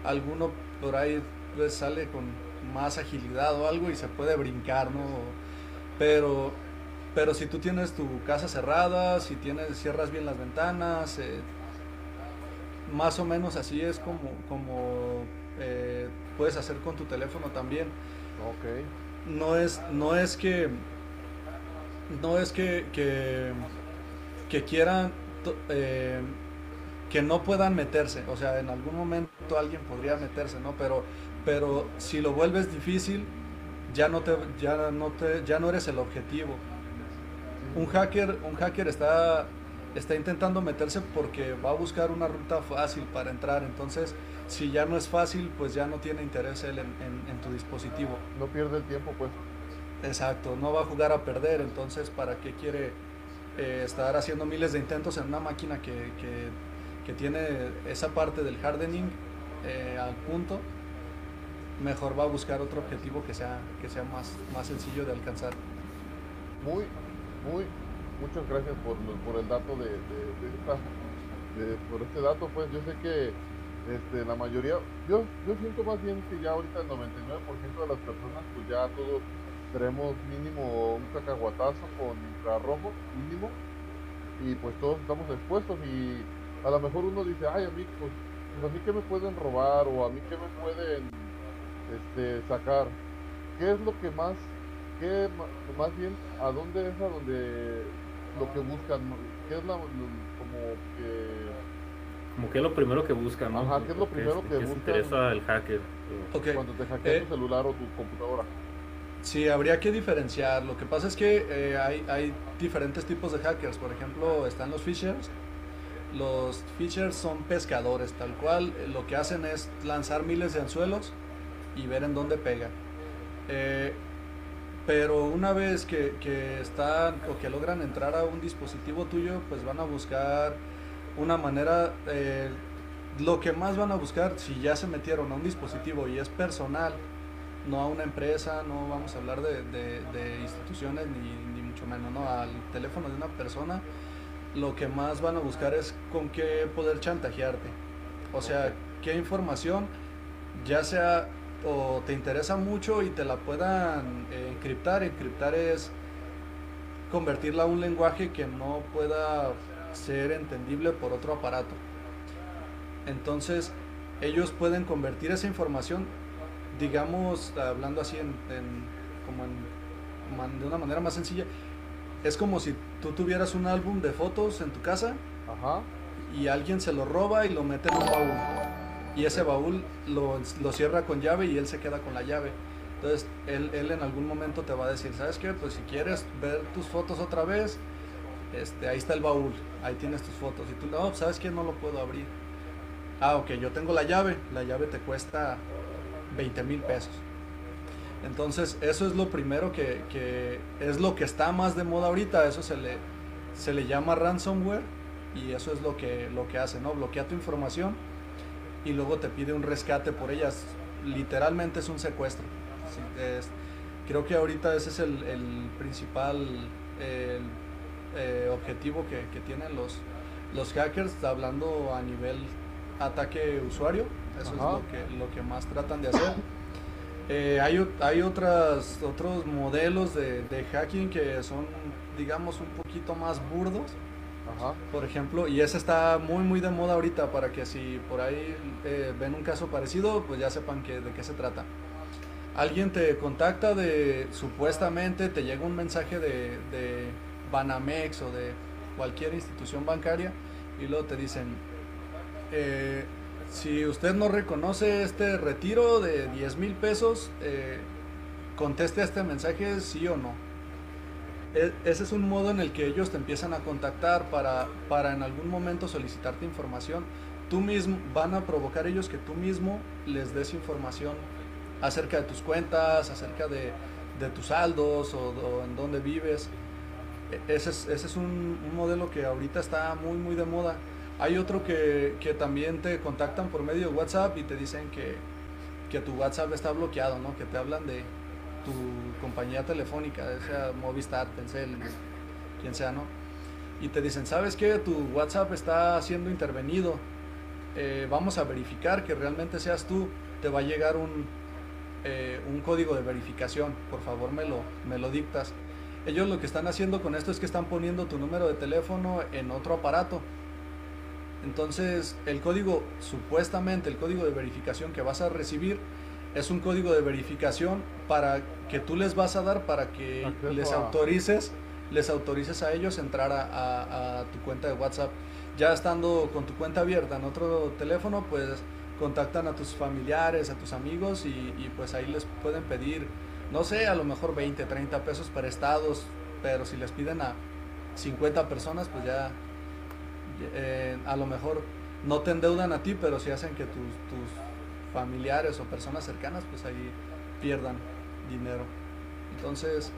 alguno por ahí pues, sale con más agilidad o algo y se puede brincar, ¿no? Pero, pero si tú tienes tu casa cerrada, si tienes, cierras bien las ventanas, eh, más o menos así es como, como eh, puedes hacer con tu teléfono también Ok. no es no es que no es que que, que quieran eh, que no puedan meterse. O sea en algún momento alguien podría meterse no pero pero si lo vuelves difícil ya no te ya no te ya no eres el objetivo. Un hacker un hacker está está intentando meterse porque va a buscar una ruta fácil para entrar. Entonces si ya no es fácil pues ya no tiene interés él en, en- en tu dispositivo. No pierde el tiempo, pues. Exacto, no va a jugar a perder, entonces ¿para qué quiere eh, estar haciendo miles de intentos en una máquina que, que- tiene esa parte del hardening eh, al punto? Mejor va a buscar otro objetivo que sea, que sea más, más sencillo de alcanzar. Muy, muy, muchas gracias por, el dato de, de, por este dato, pues yo sé que este, la mayoría, yo, yo siento más bien que ya ahorita el 99% de las personas, pues ya todos tenemos mínimo un cacahuatazo con infrarrojo, mínimo, y pues todos estamos expuestos y a lo mejor uno dice, ay a mí, pues, pues a mí qué me pueden robar o a mí qué me pueden este, sacar. ¿Qué es lo que más ¿qué más bien a dónde es a donde lo que buscan? ¿Qué es la, lo- como que Como que es lo primero que buscan, ¿no? Ajá, ¿qué es lo primero que que buscan? interesa el hacker. Cuando te hackean Eh. tu celular o tu computadora? Sí, habría que diferenciar. Lo que pasa es que eh, hay, hay diferentes tipos de hackers. Por ejemplo, están los phishers. Los phishers son pescadores, tal cual. Lo que hacen es lanzar miles de anzuelos y ver en dónde pega. Eh, pero una vez que, que están o que logran entrar a un dispositivo tuyo, pues van a buscar una manera, eh, lo que más van a buscar si ya se metieron a un dispositivo y es personal, no a una empresa, no vamos a hablar de, de- de instituciones ni, ni mucho menos, ¿no? Al teléfono de una persona, lo que más van a buscar es con qué poder chantajearte. O sea, qué información, ya sea o te interesa mucho y te la puedan eh, encriptar. Encriptar es convertirla a un lenguaje que no pueda ser entendible por otro aparato. Entonces, ellos pueden convertir esa información, digamos, hablando así en, en- como en- man- de una manera más sencilla, es como si tú tuvieras un álbum de fotos en tu casa Ajá. y alguien se lo roba y lo mete en un baúl. Y ese baúl lo, lo cierra con llave y él se queda con la llave. Entonces, él, él en algún momento te va a decir, ¿sabes qué? Pues si quieres ver tus fotos otra vez, este, ahí está el baúl, ahí tienes tus fotos. Y tú, no, ¿sabes qué? No lo puedo abrir. Ah, ok, yo tengo la llave. La llave te cuesta 20 mil pesos. Entonces, eso es lo primero que, es lo que está más de moda ahorita. Eso se le, se le llama ransomware y eso es lo que, lo que hace, ¿no? Bloquea tu información y luego te pide un rescate por ellas. Literalmente es un secuestro. Creo que ahorita ese es el, principal eh, objetivo que, que tienen los, los hackers, hablando a nivel ataque usuario. Eso es lo que, lo que más tratan de hacer. Eh, hay, hay otras, otros modelos de, de hacking que son, digamos, un poquito más burdos. Ajá. Por ejemplo, y ese está muy muy de moda ahorita para que si por ahí eh, ven un caso parecido, pues ya sepan que, de qué se trata. Alguien te contacta de, supuestamente te llega un mensaje de, de Banamex o de cualquier institución bancaria y luego te dicen, eh, si usted no reconoce este retiro de 10 mil pesos, eh, conteste a este mensaje sí o no. E- Ese es un modo en el que ellos te empiezan a contactar para, para en algún momento solicitarte información. Tú mismo, van a provocar ellos que tú mismo les des información acerca de tus cuentas, acerca de, de tus saldos o, en dónde vives. E- Ese es, ese es un modelo que ahorita está muy, muy de moda. Hay otro que, que también te contactan por medio de WhatsApp y te dicen que, que tu WhatsApp está bloqueado, ¿no? Que te hablan de tu compañía telefónica, sea Movistar, Telcel, quien sea, ¿no? Y te dicen, ¿sabes qué? Tu WhatsApp está siendo intervenido. Eh, vamos a verificar que realmente seas tú. Te va a llegar un, eh, un código de verificación. Por favor, me lo, me lo dictas. Ellos lo que están haciendo con esto es que están poniendo tu número de teléfono en otro aparato. Entonces, el código, supuestamente el código de verificación que vas a recibir, es un código de verificación para que tú les vas a dar para que Acceso les a- autorices, les autorices a ellos entrar a, a- a tu cuenta de WhatsApp. Ya estando con tu cuenta abierta en otro teléfono, pues contactan a tus familiares, a tus amigos y, y, pues ahí les pueden pedir, no sé, a lo mejor 20, 30 pesos prestados, pero si les piden a 50 personas, pues ya eh, a lo mejor no te endeudan a ti, pero sí hacen que tus, tus familiares o personas cercanas pues ahí pierdan dinero. Entonces,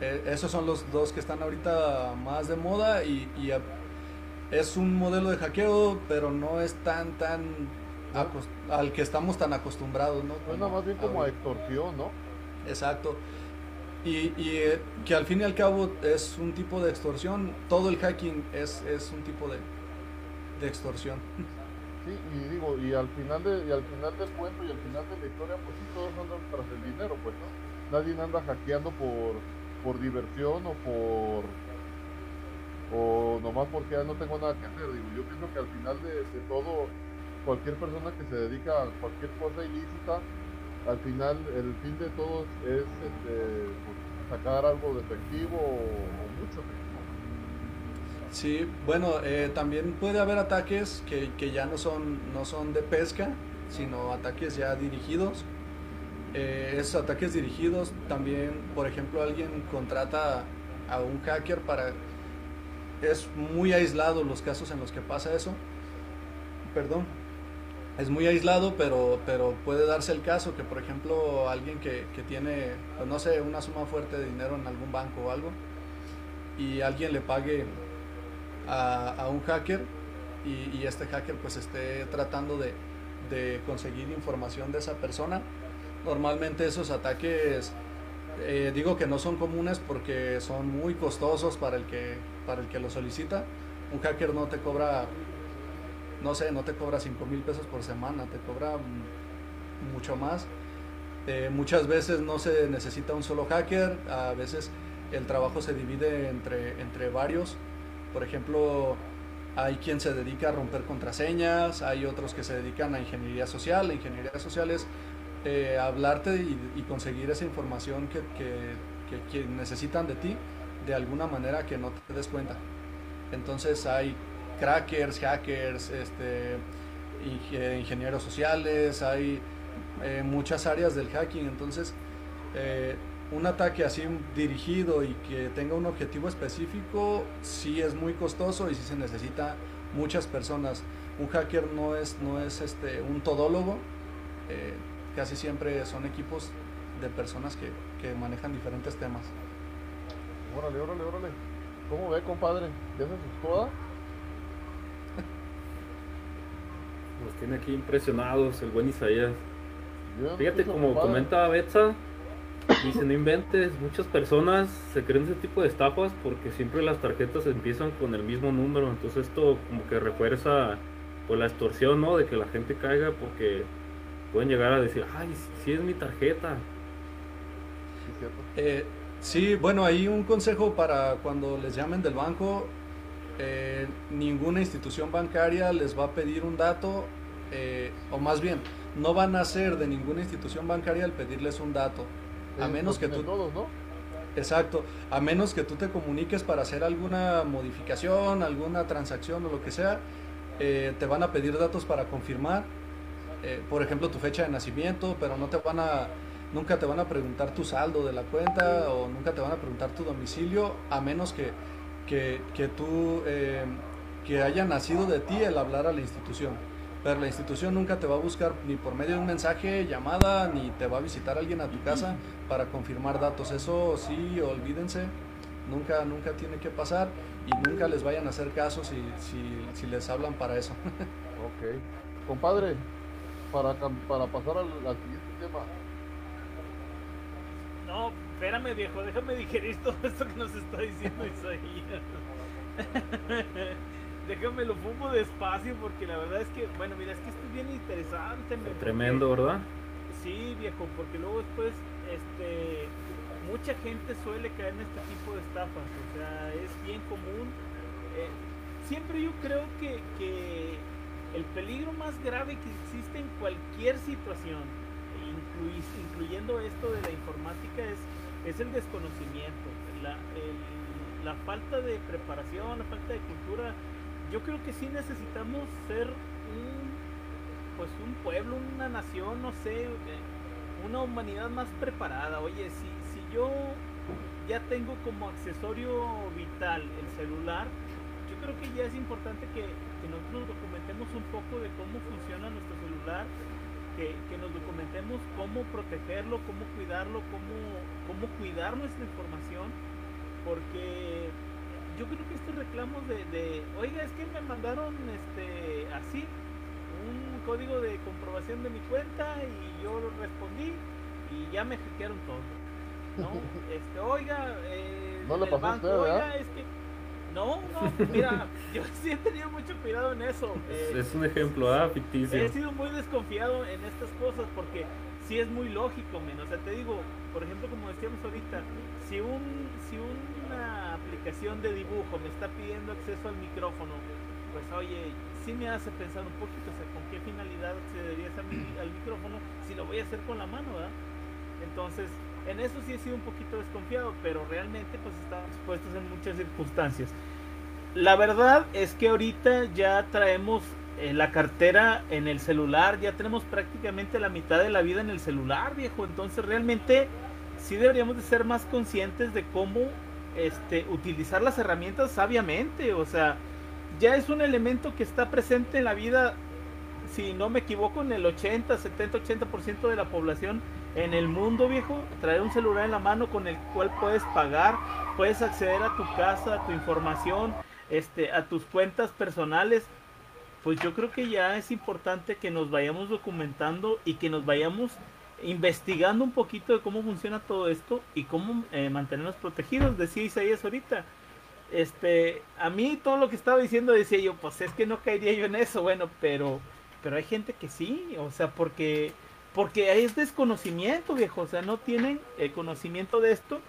eh, esos son los dos que están ahorita más de moda y, y, es un modelo de hackeo, pero no es tan, tan al que estamos tan acostumbrados, ¿no? Suena más bien como a extorsión, ¿no? Exacto. Y, y, eh, que al fin y al cabo es un tipo de extorsión. Todo el hacking es, es un tipo de, de extorsión. Sí, y digo, y al final de, y al final del cuento y al final de la historia, pues sí, todos andan tras el dinero, pues, ¿no? Nadie anda hackeando por, por diversión o por o nomás porque no tengo nada que hacer. Digo, yo pienso que al final de, todo, cualquier persona que se dedica a cualquier cosa ilícita, al final el fin de todos es este, pues, sacar algo de efectivo o, o mucho efectivo. Sí, bueno, eh, también puede haber ataques que, que ya no son, no son de pesca, sino ataques ya dirigidos. Eh, esos ataques dirigidos también, por ejemplo, alguien contrata a un hacker para... Es muy aislado los casos en los que pasa eso. Perdón. es muy aislado, pero, pero puede darse el caso que, por ejemplo, alguien que, que tiene, no sé, una suma fuerte de dinero en algún banco o algo, y alguien le pague a, un hacker y, este hacker pues esté tratando de, de, conseguir información de esa persona. Normalmente esos ataques, eh, digo que no son comunes porque son muy costosos para el que, para el que lo solicita. Un hacker no te cobra no sé, no te cobra 5 mil pesos por semana, te cobra mucho más. Eh, muchas veces no se necesita un solo hacker, a veces el trabajo se divide entre, entre varios. Por ejemplo, hay quien se dedica a romper contraseñas, hay otros que se dedican a ingeniería social. La ingeniería social es eh, hablarte y, conseguir esa información que, que, que, necesitan de ti de alguna manera que no te des cuenta. Entonces hay crackers, hackers, este, ingenieros sociales, hay eh, muchas áreas del hacking, entonces eh, un ataque así dirigido y que tenga un objetivo específico sí es muy costoso y sí se necesita muchas personas. Un hacker no es, no es este, un todólogo, eh, casi siempre son equipos de personas que, que manejan diferentes temas. Órale, órale, órale. ¿Cómo ve, compadre? ¿Ya se asustó? Nos tiene aquí impresionados el buen Isaías. Fíjate, como comenta Betsa, dice, no inventes, muchas personas se creen ese tipo de estafas porque siempre las tarjetas empiezan con el mismo número, entonces esto como que refuerza pues, la extorsión, ¿no? De que la gente caiga porque pueden llegar a decir, ay, si es mi tarjeta. Eh, sí, bueno, hay un consejo para cuando les llamen del banco, eh, ninguna institución bancaria les va a pedir un dato, eh, o más bien, no van a hacer de ninguna institución bancaria el pedirles un dato. A menos que tú... Exacto, a menos que tú te comuniques para hacer alguna modificación, alguna transacción o lo que sea, eh, te van a pedir datos para confirmar, eh, por ejemplo, tu fecha de nacimiento, pero no te van a, nunca te van a preguntar tu saldo de la cuenta o nunca te van a preguntar tu domicilio, a menos que que, que tú, eh, que haya nacido de ti el hablar a la institución. Pero la institución nunca te va a buscar ni por medio de un mensaje, llamada, ni te va a visitar alguien a tu casa para confirmar datos. Eso sí, olvídense, nunca, nunca tiene que pasar y nunca les vayan a hacer caso si, si, si les hablan para eso. ok. Compadre, para, para pasar al, al siguiente tema, no, espérame viejo, déjame digerir todo esto que nos está diciendo Isaías. déjame lo fumo despacio porque la verdad es que, bueno, mira, es que esto es bien interesante. Tremendo, ¿verdad? Sí, viejo, porque luego después, este, mucha gente suele caer en este tipo de estafas, o sea, es bien común. Eh, siempre yo creo que, que el peligro más grave que existe en cualquier situación, incluyendo esto de la informática, es, es el desconocimiento, la, el, la falta de preparación, la falta de cultura. Yo creo que sí necesitamos ser un, pues un pueblo, una nación, no sé, una humanidad más preparada. Oye, si, si yo ya tengo como accesorio vital el celular, yo creo que ya es importante que, que nosotros documentemos un poco de cómo funciona nuestro celular, que, que, nos documentemos cómo protegerlo, cómo cuidarlo, cómo, cómo cuidar nuestra información, porque yo creo que estos reclamos de, de, oiga, es que me mandaron este así un código de comprobación de mi cuenta y yo lo respondí y ya me hackearon todo. ¿no? Este, oiga, eh, no le pasó banco, usted, oiga, es que no, no, mira, yo sí he tenido mucho cuidado en eso. Eh, es un ejemplo, ah, ficticio. He sido muy desconfiado en estas cosas porque sí es muy lógico, men. O sea, te digo, por ejemplo, como decíamos ahorita, si un si una aplicación de dibujo me está pidiendo acceso al micrófono, pues oye, sí me hace pensar un poquito, o sea, con qué finalidad accederías al micrófono si lo voy a hacer con la mano, ¿verdad? Entonces, en eso sí he sido un poquito desconfiado, pero realmente pues estamos expuestos en muchas circunstancias. La verdad es que ahorita ya traemos eh, la cartera en el celular, ya tenemos prácticamente la mitad de la vida en el celular, viejo. Entonces realmente sí deberíamos de ser más conscientes de cómo este, utilizar las herramientas sabiamente. O sea, ya es un elemento que está presente en la vida si no me equivoco, en el 80, 70, 80% de la población en el mundo, viejo, traer un celular en la mano con el cual puedes pagar, puedes acceder a tu casa, a tu información, este, a tus cuentas personales. Pues yo creo que ya es importante que nos vayamos documentando y que nos vayamos investigando un poquito de cómo funciona todo esto y cómo eh, mantenernos protegidos. Decía Isaías ahorita, este, a mí todo lo que estaba diciendo decía yo, pues es que no caería yo en eso, bueno, pero, pero hay gente que sí, o sea, porque, porque es desconocimiento, viejo, o sea, no tienen el conocimiento de esto.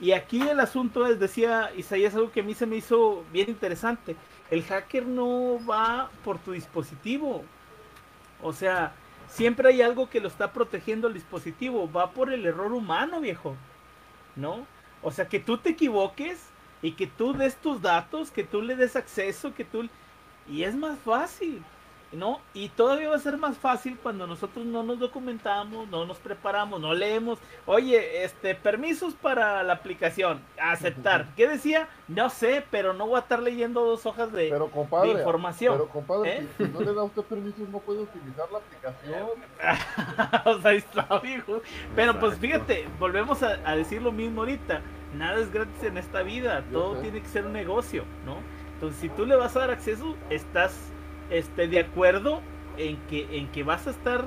Y aquí el asunto es, decía Isaías, algo que a mí se me hizo bien interesante. El hacker no va por tu dispositivo. O sea, siempre hay algo que lo está protegiendo el dispositivo. Va por el error humano, viejo. ¿No? O sea, que tú te equivoques y que tú des tus datos, que tú le des acceso, que tú... Y es más fácil, ¿no? Y todavía va a ser más fácil cuando nosotros no nos documentamos, no nos preparamos, no leemos. Oye, este, permisos para la aplicación, aceptar. ¿Qué decía? No sé, pero no voy a estar leyendo dos hojas de, Pero compadre, de información. pero compadre, ¿Eh? si, no le da usted permisos no puede utilizar la aplicación. o sea, está, viejo. Pero pues fíjate, volvemos a, a decir lo mismo ahorita. Nada es gratis en esta vida, Yo todo sé. tiene que ser un negocio, ¿no? Entonces, si tú le vas a dar acceso, estás este, de acuerdo en que, en que vas a estar,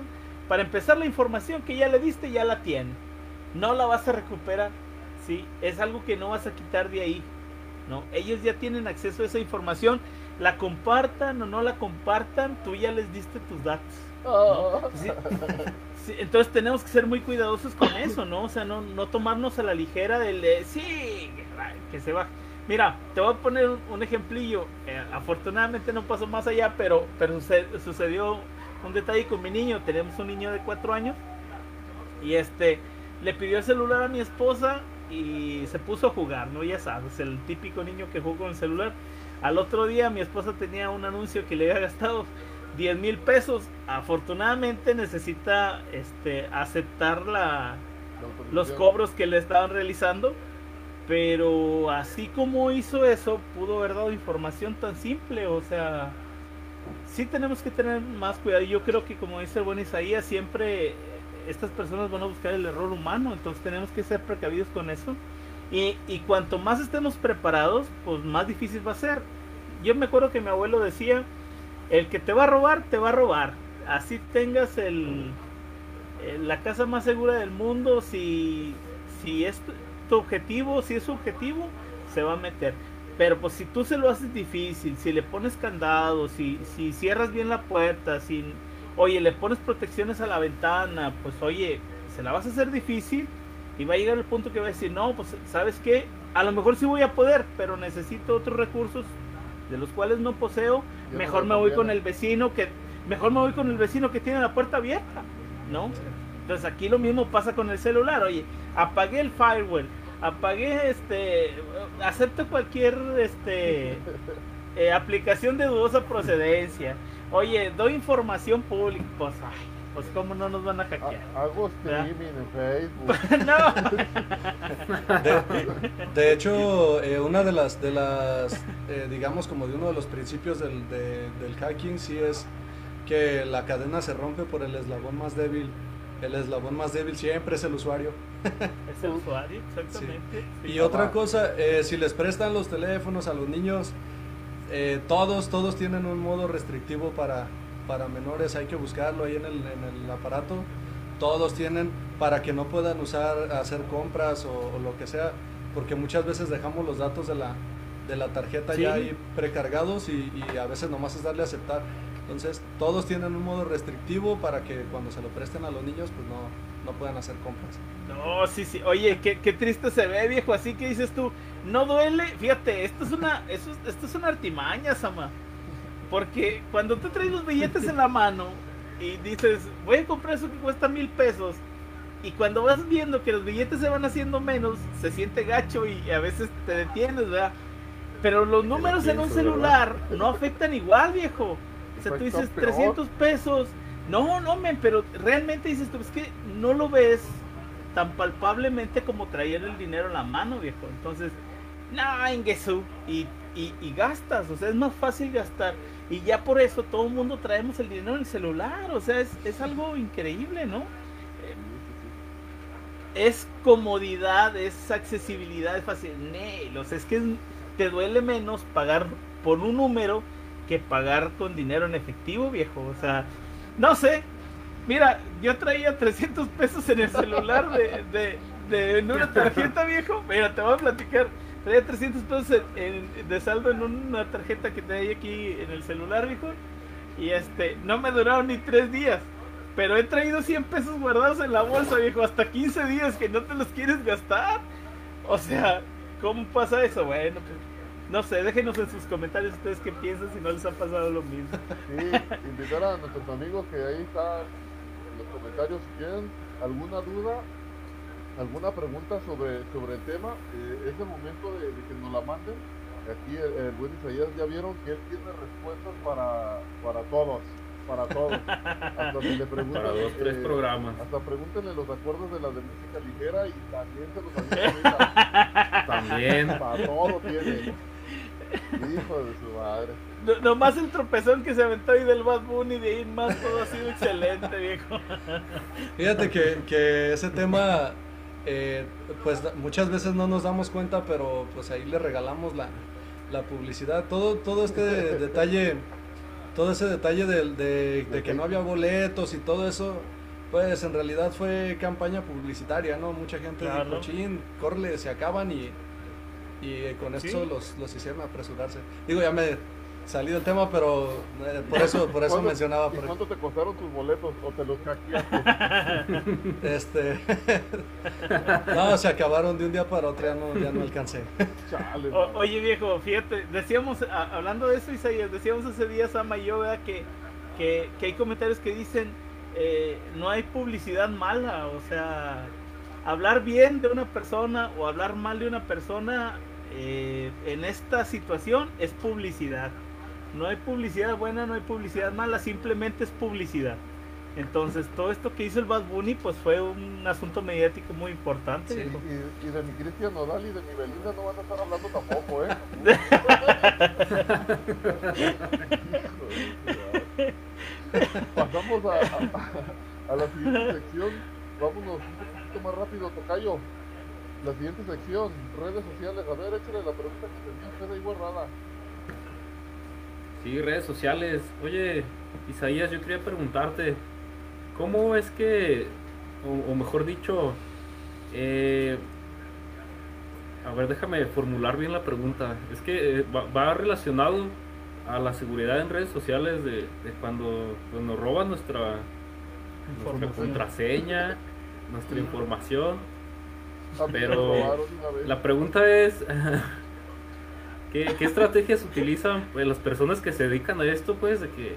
para empezar la información que ya le diste, ya la tiene. No la vas a recuperar, ¿sí? Es algo que no vas a quitar de ahí, ¿no? Ellos ya tienen acceso a esa información, la compartan o no la compartan, tú ya les diste tus datos. Sí, sí, entonces tenemos que ser muy cuidadosos con eso, ¿no? O sea, no, no tomarnos a la ligera del de, sí, que se va. Mira, te voy a poner un, ejemplillo. Eh, afortunadamente no pasó más allá, pero, pero suce- sucedió un detalle con mi niño. Tenemos un niño de cuatro años y este le pidió el celular a mi esposa y se puso a jugar, ¿no? Ya sabes, el típico niño que juega con el celular. Al otro día mi esposa tenía un anuncio que le había gastado 10 mil pesos. Afortunadamente necesita este, aceptar la, la los cobros que le estaban realizando. Pero así como hizo eso, pudo haber dado información tan simple. O sea, sí tenemos que tener más cuidado. Yo creo que como dice el buen Isaías, siempre estas personas van a buscar el error humano. Entonces tenemos que ser precavidos con eso. Y, y cuanto más estemos preparados, pues más difícil va a ser. Yo me acuerdo que mi abuelo decía, el que te va a robar, te va a robar. Así tengas el, eh, la casa más segura del mundo, si, si es tu, objetivo, si es objetivo, se va a meter. Pero pues si tú se lo haces difícil, si le pones candado, si, si cierras bien la puerta, si, oye, le pones protecciones a la ventana, pues oye, se la vas a hacer difícil y va a llegar el punto que va a decir, no, pues sabes qué, a lo mejor sí voy a poder, pero necesito otros recursos de los cuales no poseo, mejor me voy con conviene. el vecino que, mejor me voy con el vecino que tiene la puerta abierta, ¿no? Entonces aquí lo mismo pasa con el celular, oye, apagué el firewall, apagué este, acepto cualquier este eh, aplicación de dudosa procedencia, oye, doy información pública, pues ay, pues cómo no nos van a hackear. Ha- Hago streaming en Facebook. no, De, de hecho, eh, una de las, de las eh, digamos, como de uno de los principios del, de- del hacking, sí es que la cadena se rompe por el eslabón más débil. El eslabón más débil siempre es el usuario. es el usuario, exactamente. sí. Y otra cosa, eh, si les prestan los teléfonos a los niños, eh, todos, todos tienen un modo restrictivo para, para menores, hay que buscarlo ahí en el, en el aparato. Todos tienen para que no puedan usar, hacer compras o, o lo que sea, porque muchas veces dejamos los datos de la, de la tarjeta Sí. ya ahí precargados y, y a veces nomás es darle a aceptar. Entonces, todos tienen un modo restrictivo para que cuando se lo presten a los niños, pues no, no puedan hacer compras. No, sí, sí. Oye, qué, qué triste se ve, viejo. Así que dices tú, no duele. Fíjate, esto es una, eso, es- esto es una artimaña, Sama. Porque cuando tú traes los billetes en la mano y dices, voy a comprar eso que cuesta mil pesos. Y cuando vas viendo que los billetes se van haciendo menos, se siente gacho y a veces te detienes, ¿verdad? Pero los números en un celular no afectan igual, viejo. O sea, tú Afectan dices peor. 300 pesos. No, no, men, pero realmente dices tú, es que no lo ves tan palpablemente como traer el dinero en la mano, viejo. Entonces, no, Ingesu, y, y, y gastas, o sea, es más fácil gastar. Y ya por eso todo el mundo traemos el dinero en el celular. O sea, es, es algo increíble, ¿no? es comodidad, es accesibilidad, es fácil. o sea, es que te duele menos pagar por un número que pagar con dinero en efectivo, viejo. O sea, no sé. Mira, yo traía 300 pesos en el celular de, de, de en una tarjeta, viejo. Mira, te voy a platicar. Traía 300 pesos de saldo en una tarjeta que traía aquí en el celular, viejo. Y este, no me duraron ni tres días. Pero he traído 100 pesos guardados en la bolsa, viejo, hasta 15 días que no te los quieres gastar. O sea, ¿cómo pasa eso? Bueno, pues, no sé, déjenos en sus comentarios ustedes qué piensan si no les ha pasado lo mismo. Sí, invitar a nuestros amigos que ahí están en los comentarios si tienen alguna duda, alguna pregunta sobre, sobre el tema, eh, es el momento de, que nos la manden. Aquí el, buen Isaías ya vieron que él tiene respuestas para, para todos para todos. Hasta si le preguntan, para dos, tres eh, programas. Hasta pregúntenle los acuerdos de la de música ligera y también se los avisa. También. Para todo tiene. Hijo de su madre. No, nomás el tropezón que se aventó ahí del Bad Bunny de ahí más todo ha sido excelente, viejo. Fíjate que, que ese tema, eh, pues muchas veces no nos damos cuenta, pero pues ahí le regalamos la, la publicidad. Todo, todo este detalle todo ese detalle de, de, que no había boletos y todo eso, pues en realidad fue campaña publicitaria, ¿no? Mucha gente dijo, chin, corle, se acaban y, y con esto los, los hicieron apresurarse. Digo, ya me salí del tema, pero eh, por eso, por eso mencionaba. ¿y ¿Cuánto te costaron tus boletos o te los hackeaste? este, no, se acabaron de un día para otro, ya no, ya no alcancé. oye viejo, fíjate, decíamos, hablando de eso Isaías, decíamos ese día Sama y yo, Que, que, que hay comentarios que dicen, eh, no hay publicidad mala, o sea, hablar bien de una persona o hablar mal de una persona eh, en esta situación es publicidad. No hay publicidad buena, no hay publicidad mala, simplemente es publicidad. Entonces, todo esto que hizo el Bad Bunny, pues fue un asunto mediático muy importante. y, de mi Cristian Nodal y de mi Belinda no van a estar hablando tampoco, ¿eh? Pasamos a, a, la siguiente sección. Vámonos un poquito más rápido, Tocayo. La siguiente sección, redes sociales. A ver, échale la pregunta que tenía usted ahí guardada. Sí, redes sociales. Oye, Isaías, yo quería preguntarte, ¿cómo es que, o, mejor dicho, eh, a ver, déjame formular bien la pregunta. Es que eh, va, relacionado a la seguridad en redes sociales de, cuando nos roban nuestra, nuestra contraseña, nuestra información. Ah, Pero la pregunta es... ¿Qué, estrategias utilizan pues, las personas que se dedican a esto? Pues de que,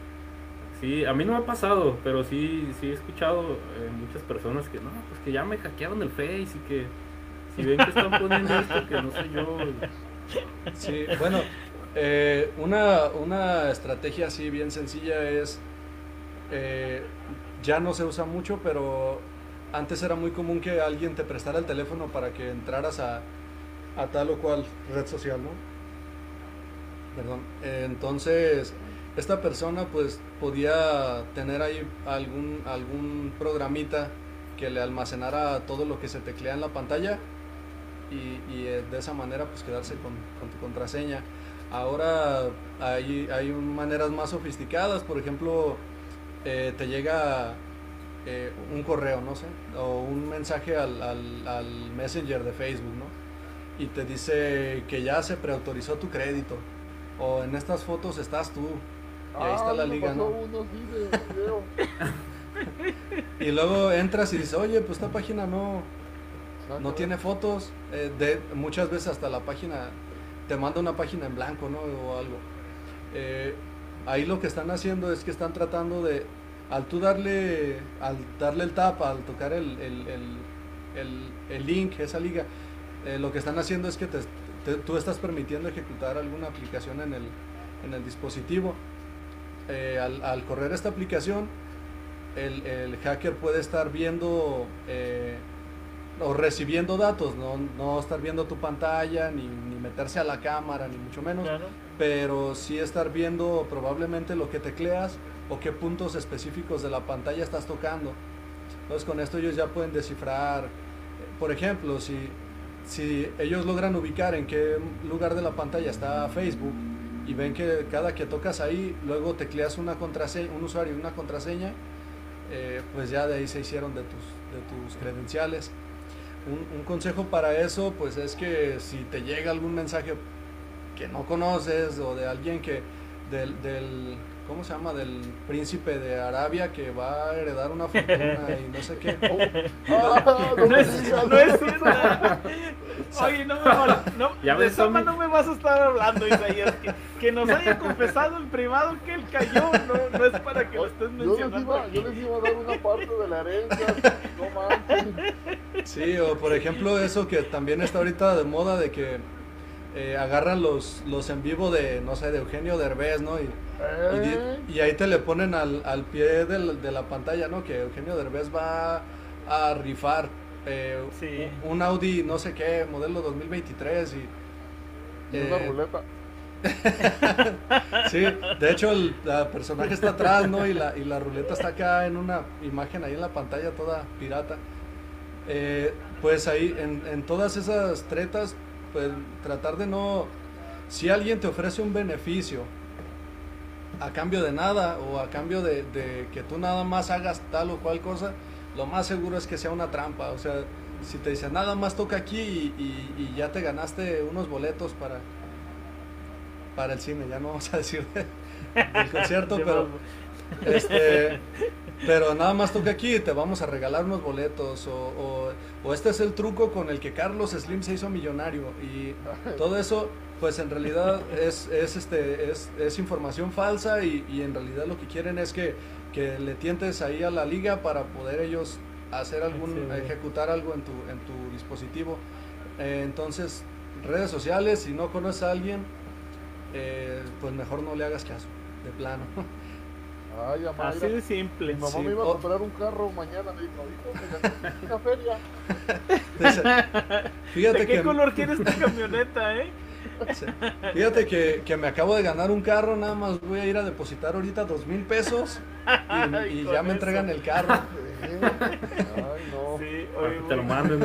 sí, a mí no me ha pasado, pero sí, sí he escuchado eh, muchas personas que no, pues que ya me hackearon el Face y que si ven que están poniendo esto, que no sé yo. Sí, bueno, eh, una, una estrategia así bien sencilla es, eh, ya no se usa mucho, pero antes era muy común que alguien te prestara el teléfono para que entraras a, a tal o cual red social, ¿no? Perdón. entonces, esta persona pues podía tener ahí algún, algún programita que le almacenara todo lo que se teclea en la pantalla y, eh, de esa manera pues quedarse con, tu contraseña. Ahora hay, hay maneras más sofisticadas, por ejemplo, eh, te llega eh, un correo, no sé, o un mensaje al, al, al, Messenger de Facebook, ¿no? Y te dice que ya se preautorizó tu crédito o en estas fotos estás tú. Y ahí está ah, la liga, ¿no? y luego entras y dices, oye, pues esta página no, no tiene fotos. Eh, de, muchas veces hasta la página te manda una página en blanco, ¿no? O algo. Eh, ahí lo que están haciendo es que están tratando de, al tú darle, al darle el tap, al tocar el, el, el, el link, esa liga, eh, lo que están haciendo es que te, tú estás permitiendo ejecutar alguna aplicación en el, en el dispositivo. Eh, al, correr esta aplicación, el, hacker puede estar viendo eh, o recibiendo datos, no, no estar viendo tu pantalla, ni, ni meterse a la cámara, ni mucho menos, Claro. Pero sí estar viendo probablemente lo que tecleas o qué puntos específicos de la pantalla estás tocando. Entonces con esto ellos ya pueden descifrar, por ejemplo, si, si ellos logran ubicar en qué lugar de la pantalla está Facebook y ven que cada que tocas ahí, luego tecleas una contraseña, un usuario y una contraseña, eh, pues ya de ahí se hicieron de tus, de tus credenciales. Un, un consejo para eso, pues es que si te llega algún mensaje que no conoces o de alguien que del, del ¿cómo se llama? del príncipe de Arabia que va a heredar una fortuna y no sé qué. Ah, No me es, no es. Oye, no me, va- no, Ya de Soma no me vas a estar hablando, Isaías. Que, que nos haya confesado en privado que él cayó, no, no es para que lo estés Yo les, mencionando. iba, yo les iba a dar una parte de la herencia. No manches. Sí, o por ejemplo eso que también está ahorita de moda de que eh, agarran los, los en vivo de, no sé, de Eugenio Derbez, ¿no? Y, y ¿Eh? y ahí te le ponen al, al pie del- de la pantalla, ¿no? Que Eugenio Derbez va a rifar eh, Sí. un un Audi, no sé qué, modelo 2023 y... Y una ruleta. Sí, de hecho el la personaje está atrás, ¿no? Y la, y la ruleta está acá en una imagen ahí en la pantalla toda pirata. Eh, pues ahí, en, en todas esas tretas, pues tratar de no... Si alguien te ofrece un beneficio a cambio de nada o a cambio de, de que tú nada más hagas tal o cual cosa, lo más seguro es que sea una trampa. O sea, si te dicen nada más toca aquí y, y- y ya te ganaste unos boletos para, para el cine, ya no vamos a decir de- del concierto, pero, este, pero nada más toca aquí y te vamos a regalar unos boletos o, o- o este es el truco con el que Carlos Slim se hizo millonario y todo eso pues en realidad es, es, este, es, es información falsa y, y en realidad lo que quieren es que, que le tientes ahí a la liga para poder ellos hacer algún, ejecutar algo en tu, en tu dispositivo. Eh, entonces, redes sociales, si no conoces a alguien, eh, pues mejor no le hagas caso, de plano. Ay. Así de simple. Mi mamá sí. me iba a Oh. comprar un carro mañana. Me dijo, hijo, me gané una feria. Dice, fíjate ¿De qué que, color quieres tu camioneta, eh? fíjate que, que me acabo de ganar un carro, nada más voy a ir a depositar ahorita dos mil pesos y, ya me eso. entregan el carro. Sí. Ay, no. Sí, Para oye, que te lo manden.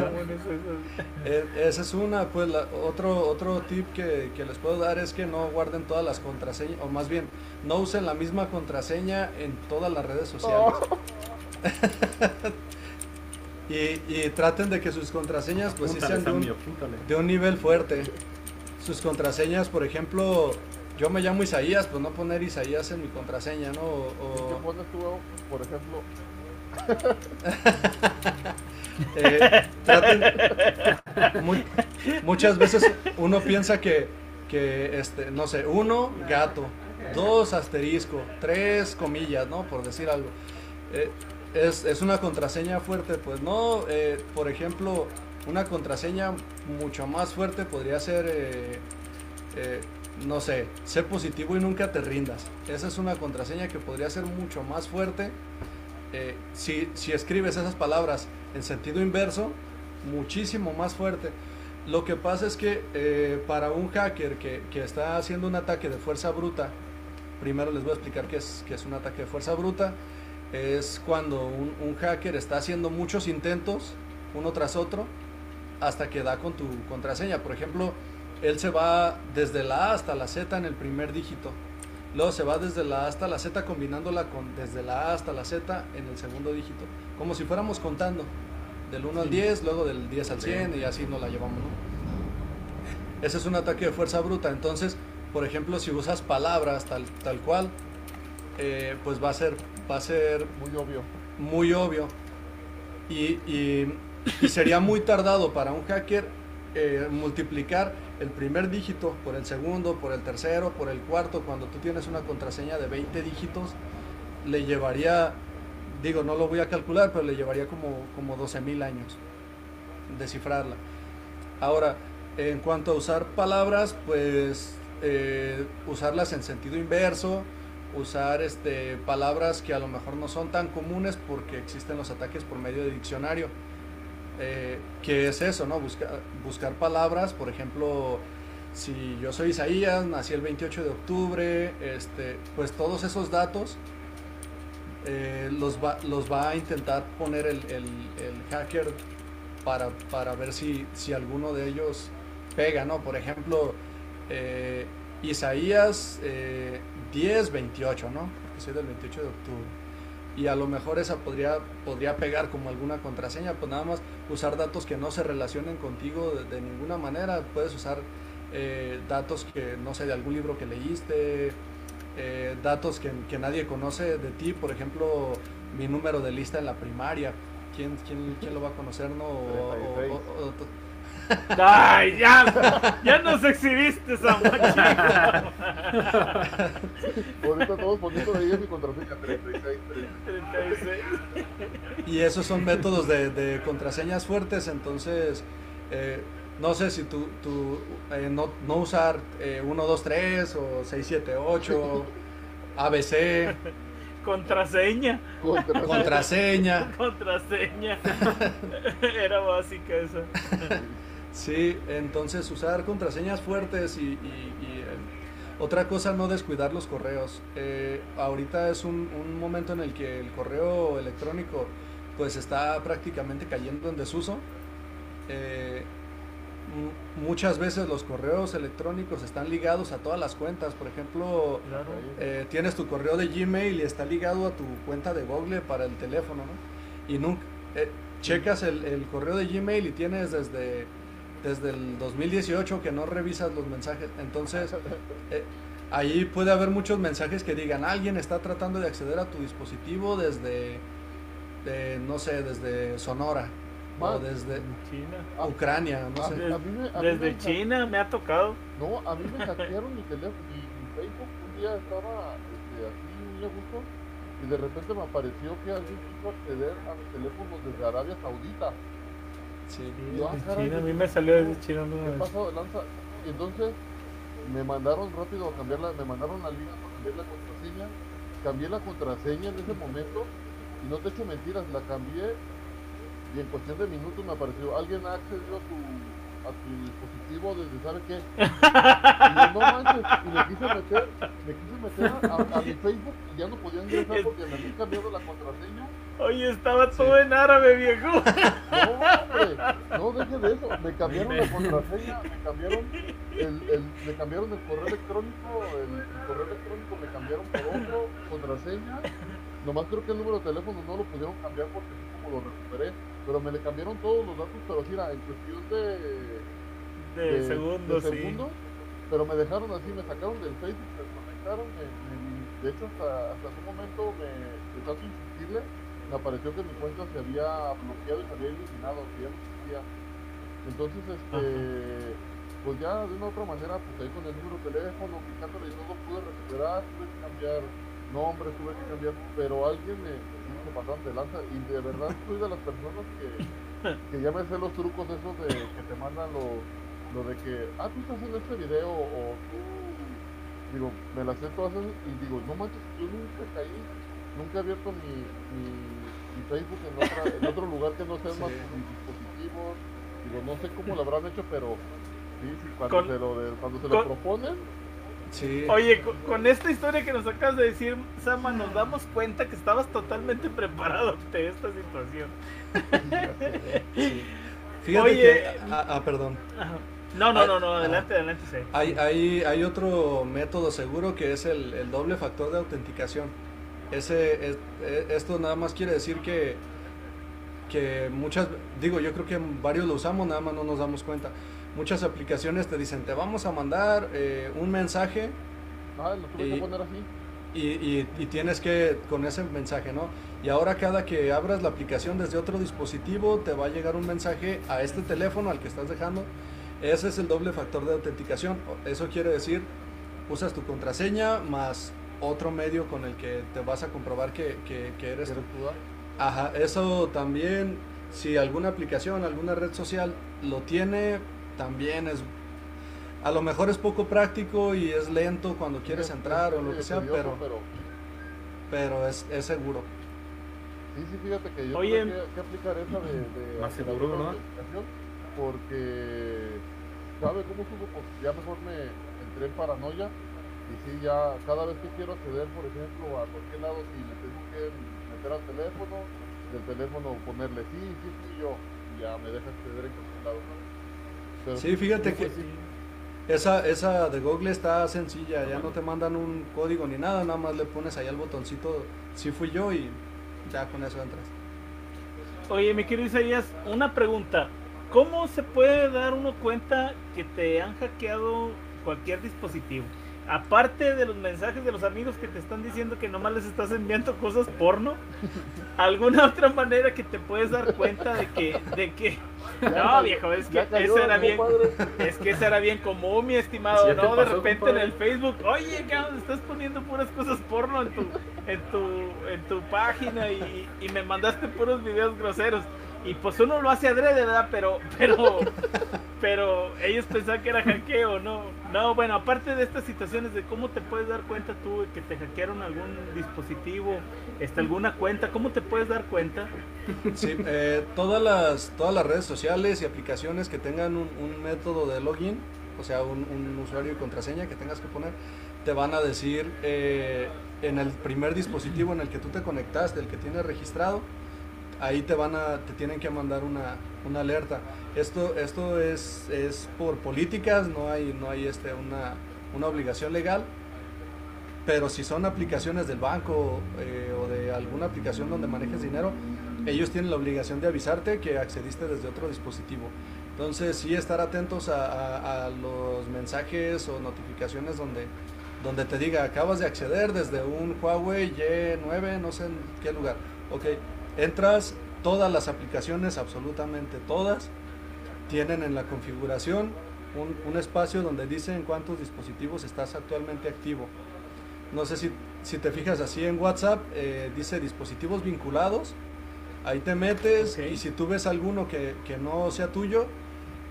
Eh, esa es una, pues la- otro, otro tip que, que les puedo dar es que no guarden todas las contraseñas, o más bien, no usen la misma contraseña en todas las redes sociales. Oh, Y, y traten de que sus contraseñas pues sí sean de un, de nivel fuerte. Sus contraseñas, por ejemplo, yo me llamo Isaías, pues no poner Isaías en mi contraseña, ¿no? O- ¿Qué o- pones tú, por ejemplo? Eh, traten- mu- muchas veces uno piensa que, que, este, no sé, uno, gato, dos, asterisco, tres, comillas, ¿no? Por decir algo. Eh, es, es una contraseña fuerte, pues no, eh, por ejemplo, una contraseña mucho más fuerte podría ser, eh, no sé, sé positivo y nunca te rindas. Esa es una contraseña que podría ser mucho más fuerte. Eh, si, si escribes esas palabras en sentido inverso, muchísimo más fuerte. Lo que pasa es que eh, para un hacker que, que está haciendo un ataque de fuerza bruta, primero les voy a explicar qué es, qué es un ataque de fuerza bruta. Es cuando un, un hacker está haciendo muchos intentos, uno tras otro, hasta que da con tu contraseña. Por ejemplo, él se va desde la A hasta la Z en el primer dígito. Luego se va desde la A hasta la Z combinándola con desde la A hasta la Z en el segundo dígito. Como si fuéramos contando. Del 1 al 10, luego del 10 al 100 y así nos la llevamos, ¿no? Ese es un ataque de fuerza bruta. Entonces, por ejemplo, si usas palabras tal, tal cual, eh, pues va a ser, va a ser Muy obvio. muy obvio. Y, y- y sería muy tardado para un hacker eh, multiplicar el primer dígito por el segundo, por el tercero, por el cuarto. Cuando tú tienes una contraseña de 20 dígitos, le llevaría, digo, no lo voy a calcular, pero le llevaría como, como 12 mil años descifrarla. Ahora, en cuanto a usar palabras, pues eh, usarlas en sentido inverso, usar este, palabras que a lo mejor no son tan comunes porque existen los ataques por medio de diccionario. Eh, ¿qué es eso, no? Buscar, buscar palabras, por ejemplo, si yo soy Isaías, nací el 28 de octubre, este, pues todos esos datos eh, los, va, los va a intentar poner el, el, hacker para, para, ver si, si alguno de ellos pega, ¿no? Por ejemplo, eh, Isaías eh, 10, 28, ¿no? Porque soy del 28 de octubre. Y a lo mejor esa podría, podría pegar como alguna contraseña, pues nada más usar datos que no se relacionen contigo de, de ninguna manera. Puedes usar eh, datos que, no sé, de algún libro que leíste, eh, datos que, que, nadie conoce de ti, por ejemplo, mi número de lista en la primaria. ¿Quién, quién, quién lo va a conocer, no? O, o, o, ¡Ay, ya! ¡Ya nos exhibiste, Samuel! Ahorita todos poniendo de ellos mi contraseña 36, 36. Y esos son métodos de, de contraseñas fuertes, entonces... Eh, no sé si tú, tú eh, no, no, usar eh, 1, 2, 3 o 6, 7, 8, ABC. Contraseña. Contraseña. Contraseña. Contraseña. Era básica esa. Sí, entonces usar contraseñas fuertes y, y, y otra cosa, no descuidar los correos. Eh, ahorita es un, un, momento en el que el correo electrónico pues está prácticamente cayendo en desuso. Eh, muchas veces los correos electrónicos están ligados a todas las cuentas. Por ejemplo, Claro. eh, tienes tu correo de Gmail y está ligado a tu cuenta de Google para el teléfono, ¿no? Y nunca eh, checas el, el, correo de Gmail y tienes desde, desde el 2018 que no revisas los mensajes. Entonces, eh, ahí puede haber muchos mensajes que digan, alguien está tratando de acceder a tu dispositivo desde, de, no sé, desde Sonora. O desde China. Ucrania, no A- sé. a mí me- a mí Desde me- China me ha tocado. No, a mí me hackearon mi teléfono, mi, mi Facebook. Un día estaba este, así gusto y de repente me apareció que alguien quiso acceder a mi teléfono desde Arabia Saudita. Sí. Yo, ah, caray, China. A mí ¿qué- me salió desde China ¿Qué vez. pasó de lanza? Y entonces me mandaron rápido a cambiarla, me mandaron la liga para cambiar la contraseña. Cambié la contraseña en ese momento y no te echo mentiras, la cambié y en cuestión de minutos me apareció, alguien ha accedido a tu, a tu dispositivo desde sabe qué. Y yo, no manches, y me quise meter, me quise meter a, a mi Facebook y ya no podía ingresar porque me habían cambiado la contraseña. Oye, estaba todo en árabe, viejo. No, hombre, no deje de eso. Me cambiaron la contraseña, me cambiaron el, el, me cambiaron el correo electrónico, el, el correo electrónico me cambiaron por otro, contraseña. Nomás creo que el número de teléfono no lo pudieron cambiar porque así como lo recuperé. Pero me le cambiaron todos los datos, pero sí era en cuestión de, De, segundos, de sí. segundos, Pero me dejaron así, me sacaron del Facebook, me desconectaron. me- me- de hecho, hasta, hasta ese momento, me, de tanto insistirle, me apareció que mi cuenta se había bloqueado y se había eliminado, que ya no existía. Entonces, este, pues ya de una u otra manera, pues ahí con el número de teléfono, picándole y todo, pude recuperar, tuve que cambiar nombres, tuve que cambiar, pero alguien me, pasaron de lanza y de verdad soy de las personas que, que ya me sé los trucos esos de que te mandan lo, lo de que, ah, tú estás haciendo este video o tú, digo, me las sé todas esas y digo, no manches, yo nunca caí, nunca he abierto mi, mi, mi Facebook en, otra, en otro lugar que no sea más Sí. mis dispositivos, digo, no sé cómo lo habrán hecho, pero sí, sí, cuando Con- se lo, de- cuando se con- lo proponen, Sí. Oye, con, con esta historia que nos acabas de decir, Sama, nos damos cuenta que estabas totalmente preparado ante esta situación. sí. Fíjate Oye. que. Ah, ah, perdón. No, no, no, no, ajá. adelante, adelante, sí. Hay, hay, hay otro método seguro que es el, el doble factor de autenticación. Ese, es- e- esto nada más quiere decir que, que muchas, digo, yo creo que varios lo usamos, nada más no nos damos cuenta. Muchas aplicaciones te dicen, te vamos a mandar eh, un mensaje ah, lo tuve Y- que poner así. y, y- y tienes que, con ese mensaje, ¿no? Y ahora cada que abras la aplicación desde otro dispositivo, te va a llegar un mensaje a este teléfono al que estás dejando. Ese es el doble factor de autenticación. Eso quiere decir, usas tu contraseña más otro medio con el que te vas a comprobar que, que- que eres. Ajá, eso también, si alguna aplicación, alguna red social lo tiene, también es... A lo mejor es poco práctico y es lento cuando quieres Sí, entrar o lo que sea, pero, pero es, es seguro. Sí, sí, fíjate que yo Oye. tuve que, que aplicar esa de, de Más seguro, ¿no? porque ¿sabe cómo subo? Pues ya mejor me entré en paranoia y sí, ya cada vez que quiero acceder, por ejemplo, a cualquier lado, si me tengo que meter al teléfono, del teléfono ponerle sí, sí, fui yo, y ya me deja acceder en cualquier lado. ¿no? Pero Sí, fíjate que- sí, Esa, esa de Google está sencilla, ya no te mandan un código ni nada, nada más le pones ahí al botoncito, si fui yo y ya con eso entras. Oye, mi querido Isaías, una pregunta. ¿Cómo se puede dar uno cuenta que te han hackeado cualquier dispositivo? Aparte de los mensajes de los amigos que te están diciendo que nomás les estás enviando cosas porno, ¿alguna otra manera que te puedes dar cuenta de que, de que, no viejo, es que eso era ¿no, bien, es que eso era bien común, mi estimado, ¿no? De repente en el Facebook, oye, cabrón, estás poniendo puras cosas porno en tu, en tu, en tu página y, y me mandaste puros videos groseros. Y pues uno lo hace adrede, ¿verdad? Pero, pero, pero ellos pensaban que era hackeo, ¿no? No, bueno, aparte de estas situaciones de cómo te puedes dar cuenta tú que te hackearon algún dispositivo, este, alguna cuenta, ¿cómo te puedes dar cuenta? Sí, eh, todas, las, todas las redes sociales y aplicaciones que tengan un, un método de login, o sea, un, un usuario y contraseña que tengas que poner, te van a decir eh, en el primer dispositivo en el que tú te conectaste, el que tienes registrado, ahí te van a, te tienen que mandar una, una alerta. Esto, esto es, es por políticas, no hay, no hay este, una, una obligación legal, pero si son aplicaciones del banco eh, o de alguna aplicación donde manejes dinero, ellos tienen la obligación de avisarte que accediste desde otro dispositivo. Entonces, sí estar atentos a, a- a los mensajes o notificaciones donde, donde te diga, acabas de acceder desde un Huawei Y9, no sé en qué lugar. Ok, entras, todas las aplicaciones, absolutamente todas, tienen en la configuración un, un espacio donde dice en cuántos dispositivos estás actualmente activo. No sé si, si te fijas así en WhatsApp, eh, dice dispositivos vinculados. Ahí te metes y si tú ves alguno que, que no sea tuyo,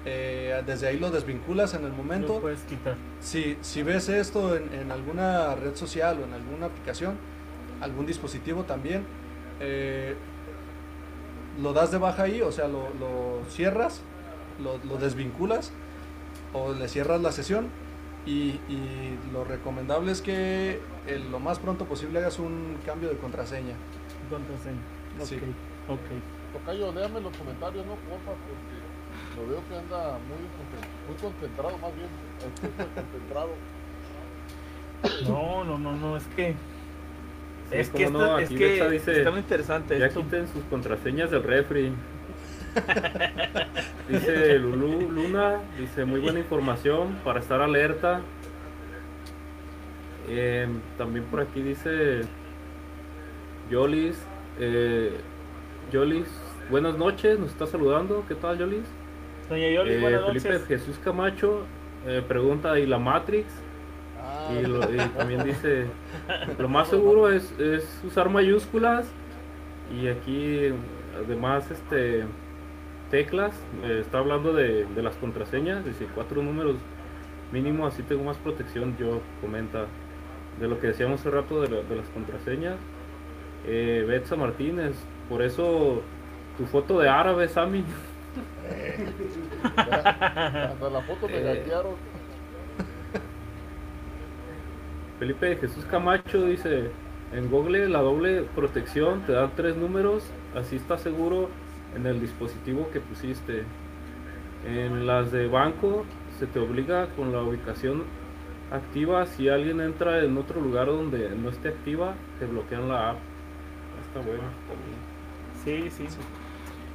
eh, desde ahí lo desvinculas en el Lo momento. puedes quitar. Si, si ves esto en, en alguna red social o en alguna aplicación, algún dispositivo también, eh, lo das de baja ahí, o sea, lo, lo cierras, lo, lo desvinculas o le cierras la sesión y, y lo recomendable es que el- lo más pronto posible hagas un cambio de contraseña. Contraseña. Sí. Ok, ok. Tocayo, léame los comentarios, ¿no? Porfa, porque lo veo que anda muy, muy concentrado, más bien. concentrado. No, no, no, no, es que. Sí, es que, cómo esto- no, es aquí que dice, está muy interesante Ya esto. quiten sus contraseñas del refri. Dice Lulu Luna, dice muy buena información para estar alerta. Eh, también por aquí dice Yolis, eh, Yolis, buenas noches, nos está saludando. ¿Qué tal, Yolis? Doña Yoli, Eh, buenas Felipe noches. Jesús Camacho eh, pregunta, ¿y la Matrix? Ah, Y, lo- y también dice, lo más seguro es, es usar mayúsculas y aquí además este teclas, eh, está hablando de, de las contraseñas, dice cuatro números mínimo, así tengo más protección, yo comenta de lo que decíamos hace rato de, la- de las contraseñas. Eh, Betsa Martínez, por eso tu foto de árabe, Sammy. Hasta la foto me Eh, hackearon. Felipe Jesús Camacho dice, en Google la doble protección te dan tres números, así estás seguro en el dispositivo que pusiste. En las de banco se te obliga con la ubicación activa, si alguien entra en otro lugar donde no esté activa, te bloquean la app. Está bueno también. Sí, sí.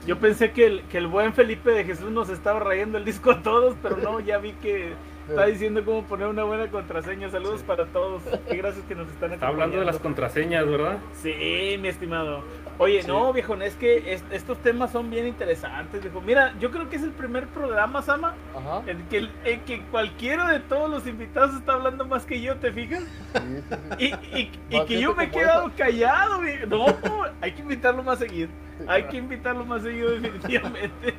Yo pensé que el, que el buen Felipe de Jesús nos estaba rayando el disco a todos, pero no, ya vi que está diciendo cómo poner una buena contraseña. Saludos Sí. para todos. Y gracias que nos están Está hablando de las contraseñas, ¿verdad? Sí, mi estimado. Oye, Sí. no, viejo, es que es- estos temas son bien interesantes, viejo. Mira, yo creo que es el primer programa, Sama, Ajá. en que, en que cualquiera de todos los invitados está hablando más que yo, ¿te fijas? Sí, sí, sí. Y, y- y que yo gente me he quedado esa. callado, viejo. No, hay que invitarlo más seguido. Hay que invitarlo más seguido, definitivamente.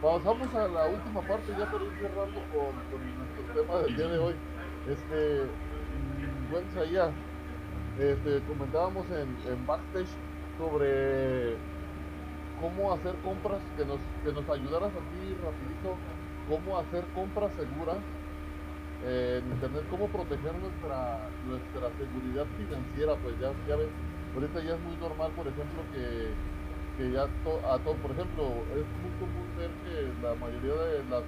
Pasamos a la última parte ya para ir cerrando con, con nuestro tema del día de hoy. Este, mm, buen Isaías, este, comentábamos en, en backstage sobre cómo hacer compras, que nos, que nos ayudaras aquí rapidito, cómo hacer compras seguras eh, en internet, cómo proteger nuestra, nuestra seguridad financiera, pues ya, ya ves, ahorita ya es muy normal, por ejemplo, que, que ya to- a todo, por ejemplo, es muy común ver que la mayoría de las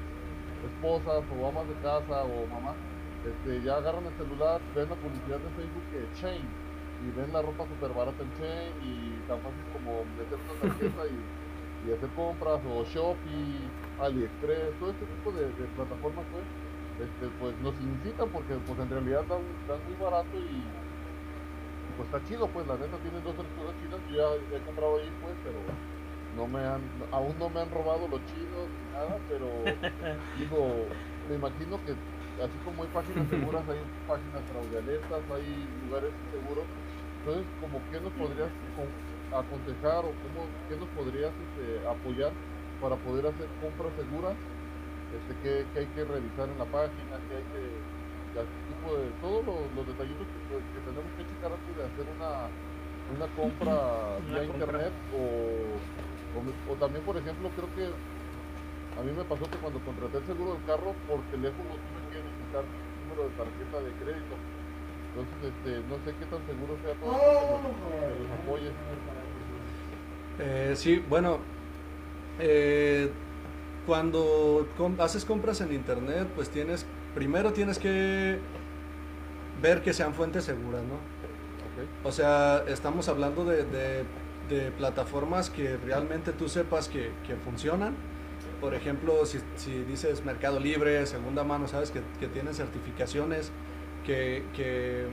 esposas o amas de casa o mamás este, ya agarran el celular, ven la publicidad de Facebook que Chain y ven la ropa súper barata en Chain y tan fácil como meter una tarjeta y, y hacer compras o Shopee, AliExpress, todo este tipo de, de plataformas pues, este, pues nos incitan porque pues en realidad dan, dan muy barato y, pues está chido pues la neta tienen dos o tres cosas chidas, yo ya he comprado ahí pues pero no me han, aún no me han robado los chinos ni nada, pero digo, me imagino que así como hay páginas seguras, hay páginas fraudulentas, hay lugares seguros. Entonces, como qué nos podrías con- aconsejar o cómo, qué nos podrías este, apoyar para poder hacer compras seguras, este, qué, qué hay que revisar en la página, qué hay que, de, todos los, los detallitos que, pues, que tenemos que checar antes de hacer una, una compra Una vía compra. internet o, o, o también, por ejemplo, creo que a mí me pasó que cuando contraté el seguro del carro, por teléfono tuve que visitar mi número de tarjeta de crédito. Entonces, este, no sé qué tan seguro sea todo que, nos apoye. Eh, sí, bueno, eh, cuando com- haces compras en internet, pues tienes, primero tienes que ver que sean fuentes seguras, ¿no? ¿ok? O sea, estamos hablando de, de- de plataformas que realmente tú sepas que, que funcionan. Por ejemplo, si, si dices Mercado Libre, segunda mano, sabes que, que tienen certificaciones que, que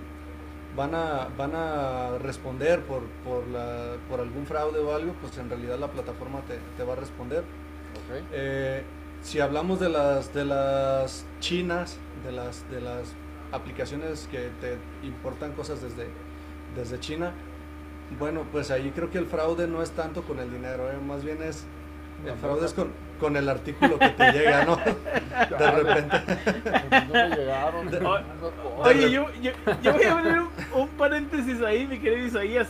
van, a, van a responder por, por, la- por algún fraude o algo, pues en realidad la plataforma te, te va a responder. Eh, si hablamos de las de las chinas, de las de las aplicaciones que te importan cosas desde, desde China, bueno, pues ahí creo que el fraude no es tanto con el dinero, ¿eh? más bien es el fraude es con, con el artículo que te llega, ¿no? De repente. No me llegaron. De- unas cosas. Oye, yo, yo, yo voy a abrir un, un paréntesis ahí, mi querido Isaías.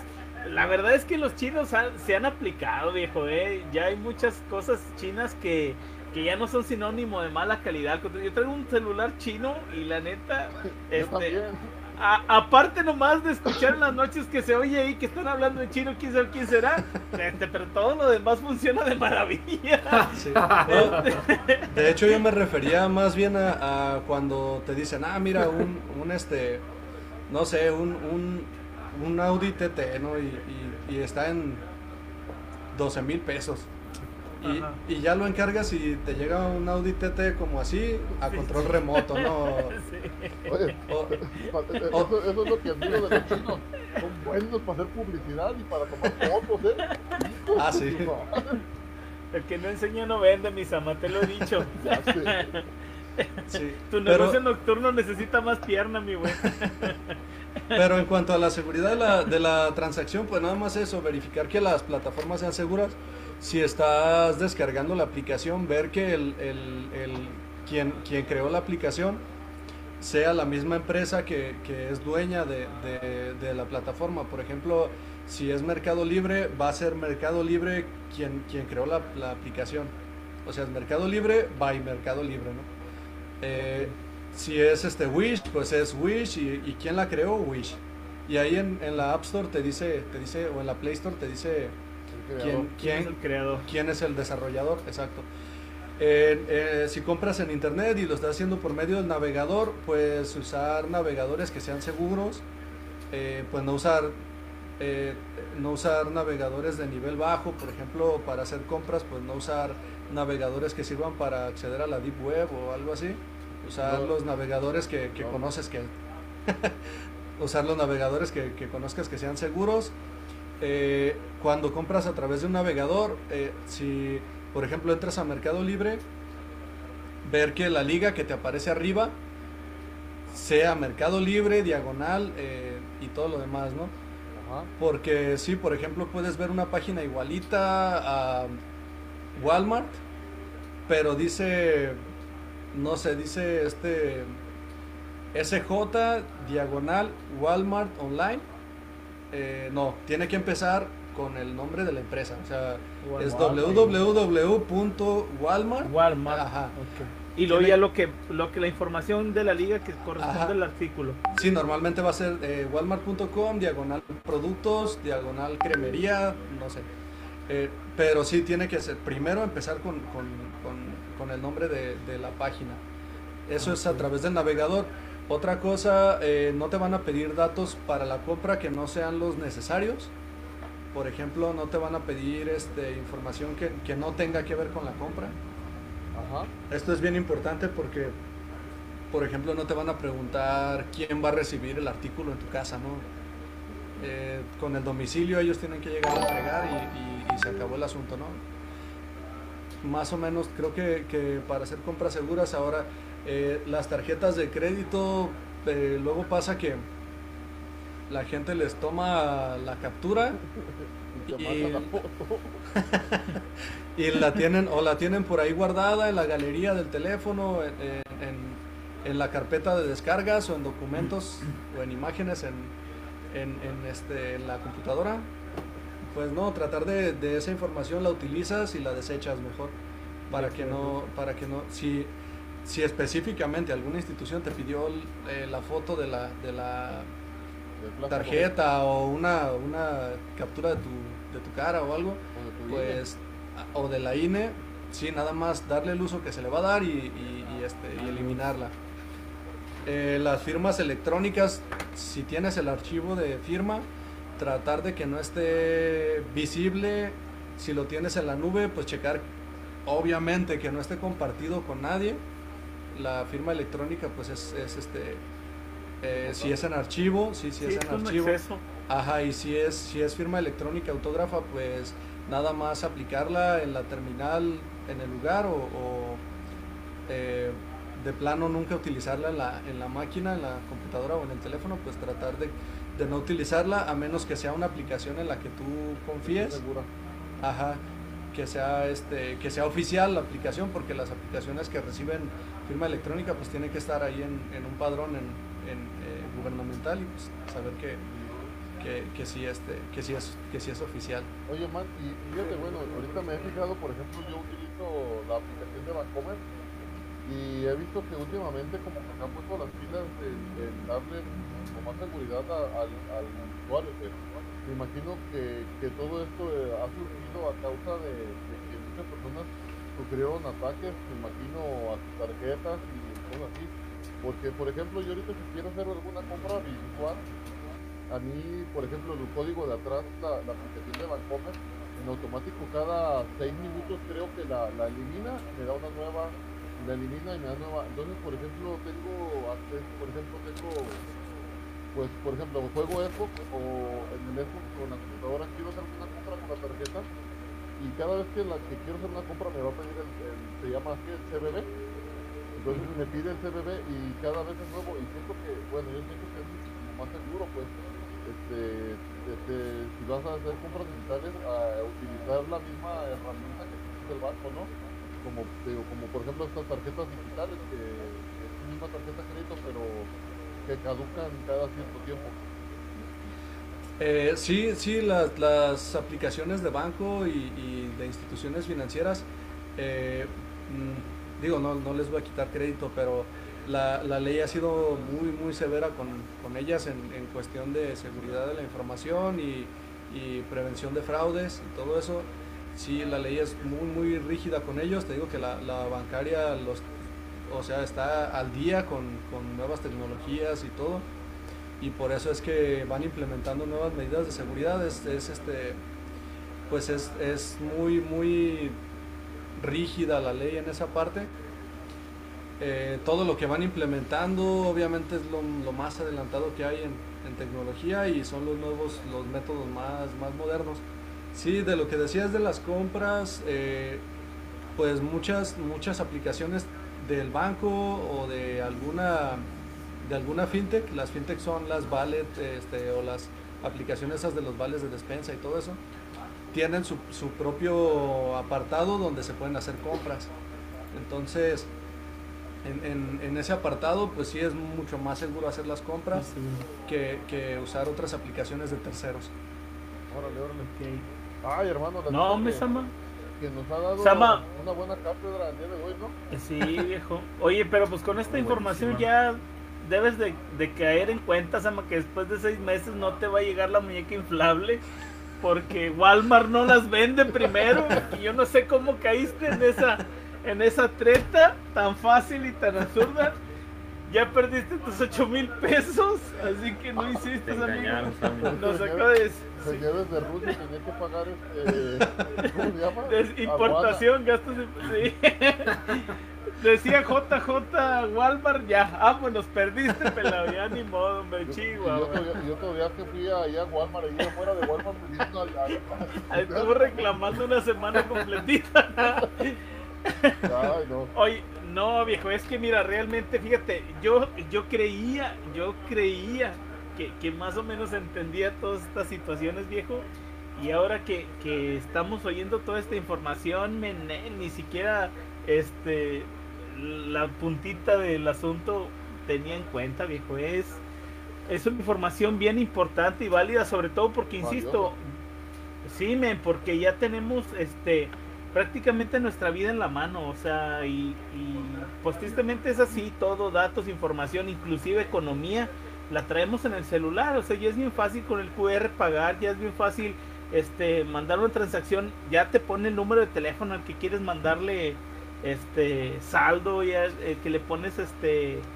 La verdad es que los chinos han- se han aplicado, viejo, ¿eh? Ya hay muchas cosas chinas que, que ya no son sinónimo de mala calidad. Yo traigo un celular chino y la neta, este, a- aparte nomás de escuchar en las noches que se oye ahí que están hablando en chino, quién sabe quién será, este, pero todo lo demás funciona de maravilla. Sí. No, de hecho, yo me refería más bien a, a cuando te dicen, ah, mira, un, un este, no sé, un, un, un Audi TT, ¿no? Y, y- y está en 12 mil pesos. Y, ya lo encargas y te llega un Audi TT como así, a control remoto, ¿no? Sí. Oye, O- eso, eso es lo que admiro de los chinos. Son buenos para hacer publicidad y para tomar fotos, ¿eh? Ah, sí. El que no enseña no vende, mis ama, te lo he dicho. Ya sé. sí. Tu Pero- negocio nocturno necesita más pierna, mi güey. Pero en cuanto a la seguridad de la, de la transacción, pues nada más eso, verificar que las plataformas sean seguras. Si estás descargando la aplicación, ver que el, el- el- quien, quien creó la aplicación sea la misma empresa que, que es dueña de, de- la plataforma. Por ejemplo, si es Mercado Libre, va a ser Mercado Libre quien, quien creó la, la aplicación. O sea, es Mercado Libre by Mercado Libre, ¿no? Eh, si es este Wish, pues es Wish y, y quién la creó, Wish. Y ahí en, en la App Store te dice, te dice, o en la Play Store te dice creador. quién, ¿Quién es el creador? quién es el desarrollador, exacto. Eh, eh, si compras en internet y lo estás haciendo por medio del navegador, pues usar navegadores que sean seguros, eh, pues no usar no usar navegadores de nivel bajo, por ejemplo, para hacer compras, pues no usar navegadores que sirvan para acceder a la deep web o algo así. Usar No. los navegadores que, que No. conoces que usar los navegadores que, que conozcas que sean seguros. Eh, cuando compras a través de un navegador, eh, si por ejemplo entras a Mercado Libre, ver que la liga que te aparece arriba sea Mercado Libre, diagonal eh, y todo lo demás, ¿no? Ajá. Porque sí, por ejemplo, puedes ver una página igualita a Walmart, pero dice, no sé, dice este SJ diagonal Walmart online eh, no, tiene que empezar con el nombre de la empresa. O sea, es Walmart. www.walmart. Walmart. Ajá. Ok. Y luego ya lo que, lo que la información de la liga que corresponde Ajá. al artículo. Sí, normalmente va a ser eh, walmart.com, diagonal productos, diagonal cremería, no sé. Eh, pero sí tiene que ser, primero empezar con, con- con- con el nombre de, de la página. Eso es a través del navegador. Otra cosa, eh, no te van a pedir datos para la compra que no sean los necesarios. Por ejemplo, no te van a pedir este, información que, que no tenga que ver con la compra. Ajá. Esto es bien importante porque, por ejemplo, no te van a preguntar quién va a recibir el artículo en tu casa, ¿no? Eh, con el domicilio ellos tienen que llegar a entregar y, y- y se acabó el asunto, ¿no? Más o menos creo que, que para hacer compras seguras ahora eh, las tarjetas de crédito eh, luego pasa que la gente les toma la captura Y la tienen o la tienen por ahí guardada en la galería del teléfono, en, en- en la carpeta de descargas o en documentos o en imágenes en, en, en, este, en la computadora. Pues no, tratar de, de esa información la utilizas y la desechas mejor para que no, para que no, si, si específicamente alguna institución te pidió eh, la foto de la, de la tarjeta o una, una captura de tu, de tu cara o algo, o de INE. pues o de la INE, sí, nada más darle el uso que se le va a dar y, y- y, este, y eliminarla. Eh, las firmas electrónicas, si tienes el archivo de firma, tratar de que no esté visible. Si lo tienes en la nube, pues checar, obviamente, que no esté compartido con nadie. La firma electrónica, pues es, es, este, eh, si es en archivo, sí, si Sí, es es en archivo. Ajá, y si es, si es firma electrónica autógrafa, pues nada más aplicarla en la terminal, en el lugar, o, o, eh, de plano nunca utilizarla en la, en la máquina, en la computadora o en el teléfono, pues tratar de, de no utilizarla a menos que sea una aplicación en la que tú confíes. Segura. Ajá, que sea este, que sea oficial la aplicación, porque las aplicaciones que reciben firma electrónica pues tienen que estar ahí en, en un padrón en, en, eh, gubernamental y pues saber que, que, que sí este, que sí es, que sí es oficial. Oye, man, y fíjate, bueno, ahorita me he fijado, por ejemplo, yo utilizo la aplicación de Bancomer y he visto que últimamente como que se han puesto las pilas de darle más seguridad a- al, al usuario. pues. Me imagino que, que todo esto eh, ha surgido a causa de, de que muchas personas sufrieron ataques, me imagino, a tarjetas y cosas así. Porque, por ejemplo, yo ahorita si quiero hacer alguna compra visual, a mí, por ejemplo, el código de atrás, la, la aplicación de Bancomer, en automático cada 6 minutos creo que la, la elimina, me da una nueva, la elimina y me da nueva. Entonces, por ejemplo, tengo por ejemplo, tengo, pues, por ejemplo, juego Xbox o en el Xbox con la computadora quiero hacer una compra con la tarjeta y cada vez que la que quiero hacer una compra me va a pedir el, se llama así el CBB. Entonces me pide el CBB y cada vez es nuevo y siento que, bueno, yo siento que es muchísimo más seguro, pues, este, este, si vas a hacer compras digitales, a utilizar la misma herramienta que utiliza el banco, ¿no? Como, digo, como por ejemplo estas tarjetas digitales, que es la misma tarjeta de crédito, pero que caducan cada cierto tiempo. Eh, sí, sí, las, aplicaciones de banco y, de instituciones financieras, eh, mm, digo, no, no les voy a quitar crédito, pero la, ley ha sido muy, muy severa con, ellas en, cuestión de seguridad de la información y, prevención de fraudes y todo eso. Sí, la ley es muy, muy rígida con ellos. Te digo que la, bancaria los, o sea, está al día con nuevas tecnologías y todo y por eso es que van implementando nuevas medidas de seguridad. Es, es, este, pues es, es muy, muy rígida la ley en esa parte. Eh, todo lo que van implementando obviamente es lo, lo más adelantado que hay en, en tecnología y son los nuevos, los métodos más, más modernos. Sí, de lo que decías de las compras, eh, pues muchas, muchas aplicaciones del banco o de alguna de alguna fintech, las fintech son las wallet este, o las aplicaciones esas de los vales de despensa y todo eso, tienen su, su propio apartado donde se pueden hacer compras. Entonces, en, en- en ese apartado, pues sí es mucho más seguro hacer las compras que, que usar otras aplicaciones de terceros. Órale, órale. Ok. Ay, hermano, la No, hombre, Sama. Que nos ha dado Sama. una buena cátedra el día de hoy, ¿no? Sí, viejo. Oye, pero pues con esta Muy información buenísima. ya debes de, de caer en cuenta, Sama, que después de seis meses no te va a llegar la muñeca inflable. Porque Walmart no las vende primero. Y yo no sé cómo caíste en esa, en esa treta tan fácil y tan absurda. Ya perdiste tus ocho mil pesos. Así que no hiciste, Te amigo. Nos acaba de Señores de Rusia tenía que pagar este. ¿Cómo se llama? de importación, gastos de. Sí. Decía JJ Walmart, ya, vámonos, perdiste, pelado, ya ni modo, hombre. Yo, chihuahua. yo, todavía, yo todavía que fui ahí a Walmart, ahí afuera de Walmart, pidiendo al. al- Estuvo reclamando una semana completita. Ay, no. Oye, no, viejo, es que mira, realmente, fíjate, yo, yo creía, yo creía que, que más o menos entendía todas estas situaciones, viejo. Y ahora que, que estamos oyendo toda esta información, mené, ni siquiera este la puntita del asunto tenía en cuenta, viejo. Es, es una información bien importante y válida, sobre todo porque, insisto, sí, men, porque ya tenemos este prácticamente nuestra vida en la mano, o sea, y, y pues tristemente es así, todo, datos, información, inclusive economía, la traemos en el celular, o sea, ya es bien fácil con el QR pagar, ya es bien fácil este mandar una transacción, ya te pone el número de teléfono al que quieres mandarle este saldo, ya eh, que le pones este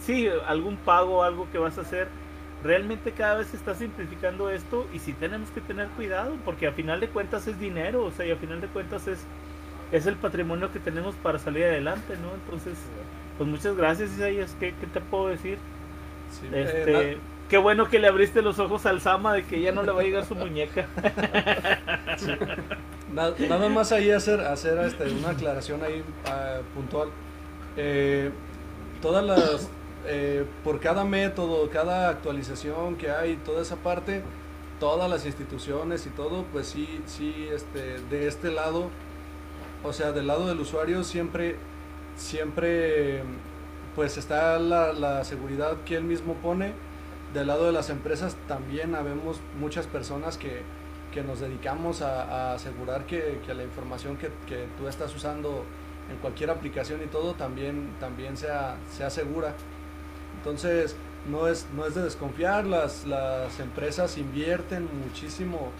sí, algún pago, algo que vas a hacer. Realmente cada vez se está simplificando esto y sí tenemos que tener cuidado porque a final de cuentas es dinero, o sea, y a final de cuentas es es el patrimonio que tenemos para salir adelante, ¿no? Entonces, pues muchas gracias, Isaías. ¿Qué, qué te puedo decir? Sí, eh, Este, qué bueno que le abriste los ojos al Sama de que ya no le va a llegar su muñeca. na- na- nada más ahí hacer, hacer este, una aclaración ahí ah, puntual. Eh, todas las, eh, por cada método, cada actualización que hay, toda esa parte, todas las instituciones y todo, pues sí, sí, este, de este lado, o sea, del lado del usuario siempre, siempre, pues está la, la seguridad que él mismo pone. Del lado de las empresas también habemos muchas personas que, que nos dedicamos a, asegurar que, que la información que, que tú estás usando en cualquier aplicación y todo también, también sea, sea segura. Entonces, no es, no es de desconfiar, las, las empresas invierten muchísimo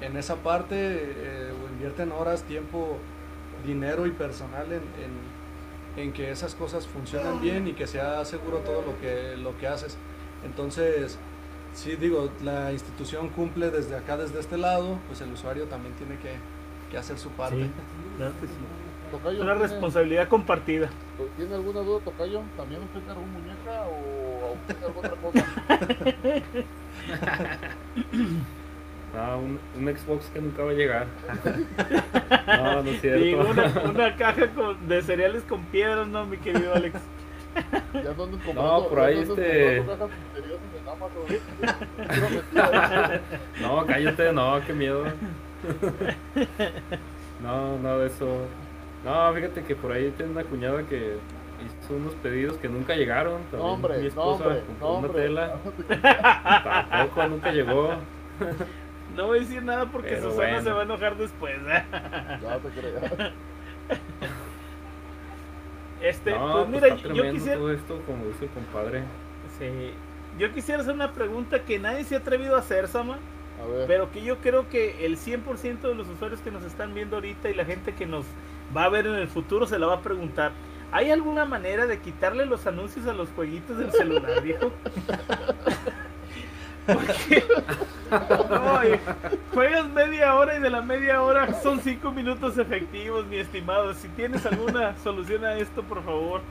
en esa parte, eh, invierten horas, tiempo, dinero y personal en, en, en que esas cosas funcionen bien y que sea seguro todo lo que, lo que haces. Entonces, sí digo, la institución cumple desde acá, desde este lado, pues el usuario también tiene que, que hacer su parte. Sí, claro que sí. Tocayo, Es una ¿tiene- responsabilidad compartida. ¿Tiene alguna duda, Tocayo? ¿También usted cargó muñeca o usted cargó otra cosa? Ah, un, un Xbox que nunca va a llegar. no, no es cierto. Digo, una, una caja con- de cereales con piedras, ¿no, mi querido Alex? Ya andan comprando, por ya ahí este-. No, cállate, no, qué miedo. No, no de eso. No, fíjate que por ahí tengo una cuñada que hizo unos pedidos que nunca llegaron. No, También hombre, mi no, esposa hombre, compró no, una tela. Tampoco, nunca llegó. No voy a decir nada porque Pero Susana bueno. se va a enojar después. ¿eh? Ya te creas. Este, No, pues pues mira, está yo quisiera, todo esto, como dice el compadre. sí, yo quisiera hacer una pregunta que nadie se ha atrevido a hacer, Sama, A ver. pero que yo creo que el 100% de los usuarios que nos están viendo ahorita y la gente que nos va a ver en el futuro se la va a preguntar. ¿Hay alguna manera de quitarle los anuncios a los jueguitos del celular, viejo? Porque no, juegas media hora y de la media hora son cinco minutos efectivos, mi estimado. Si tienes alguna solución a esto, por favor,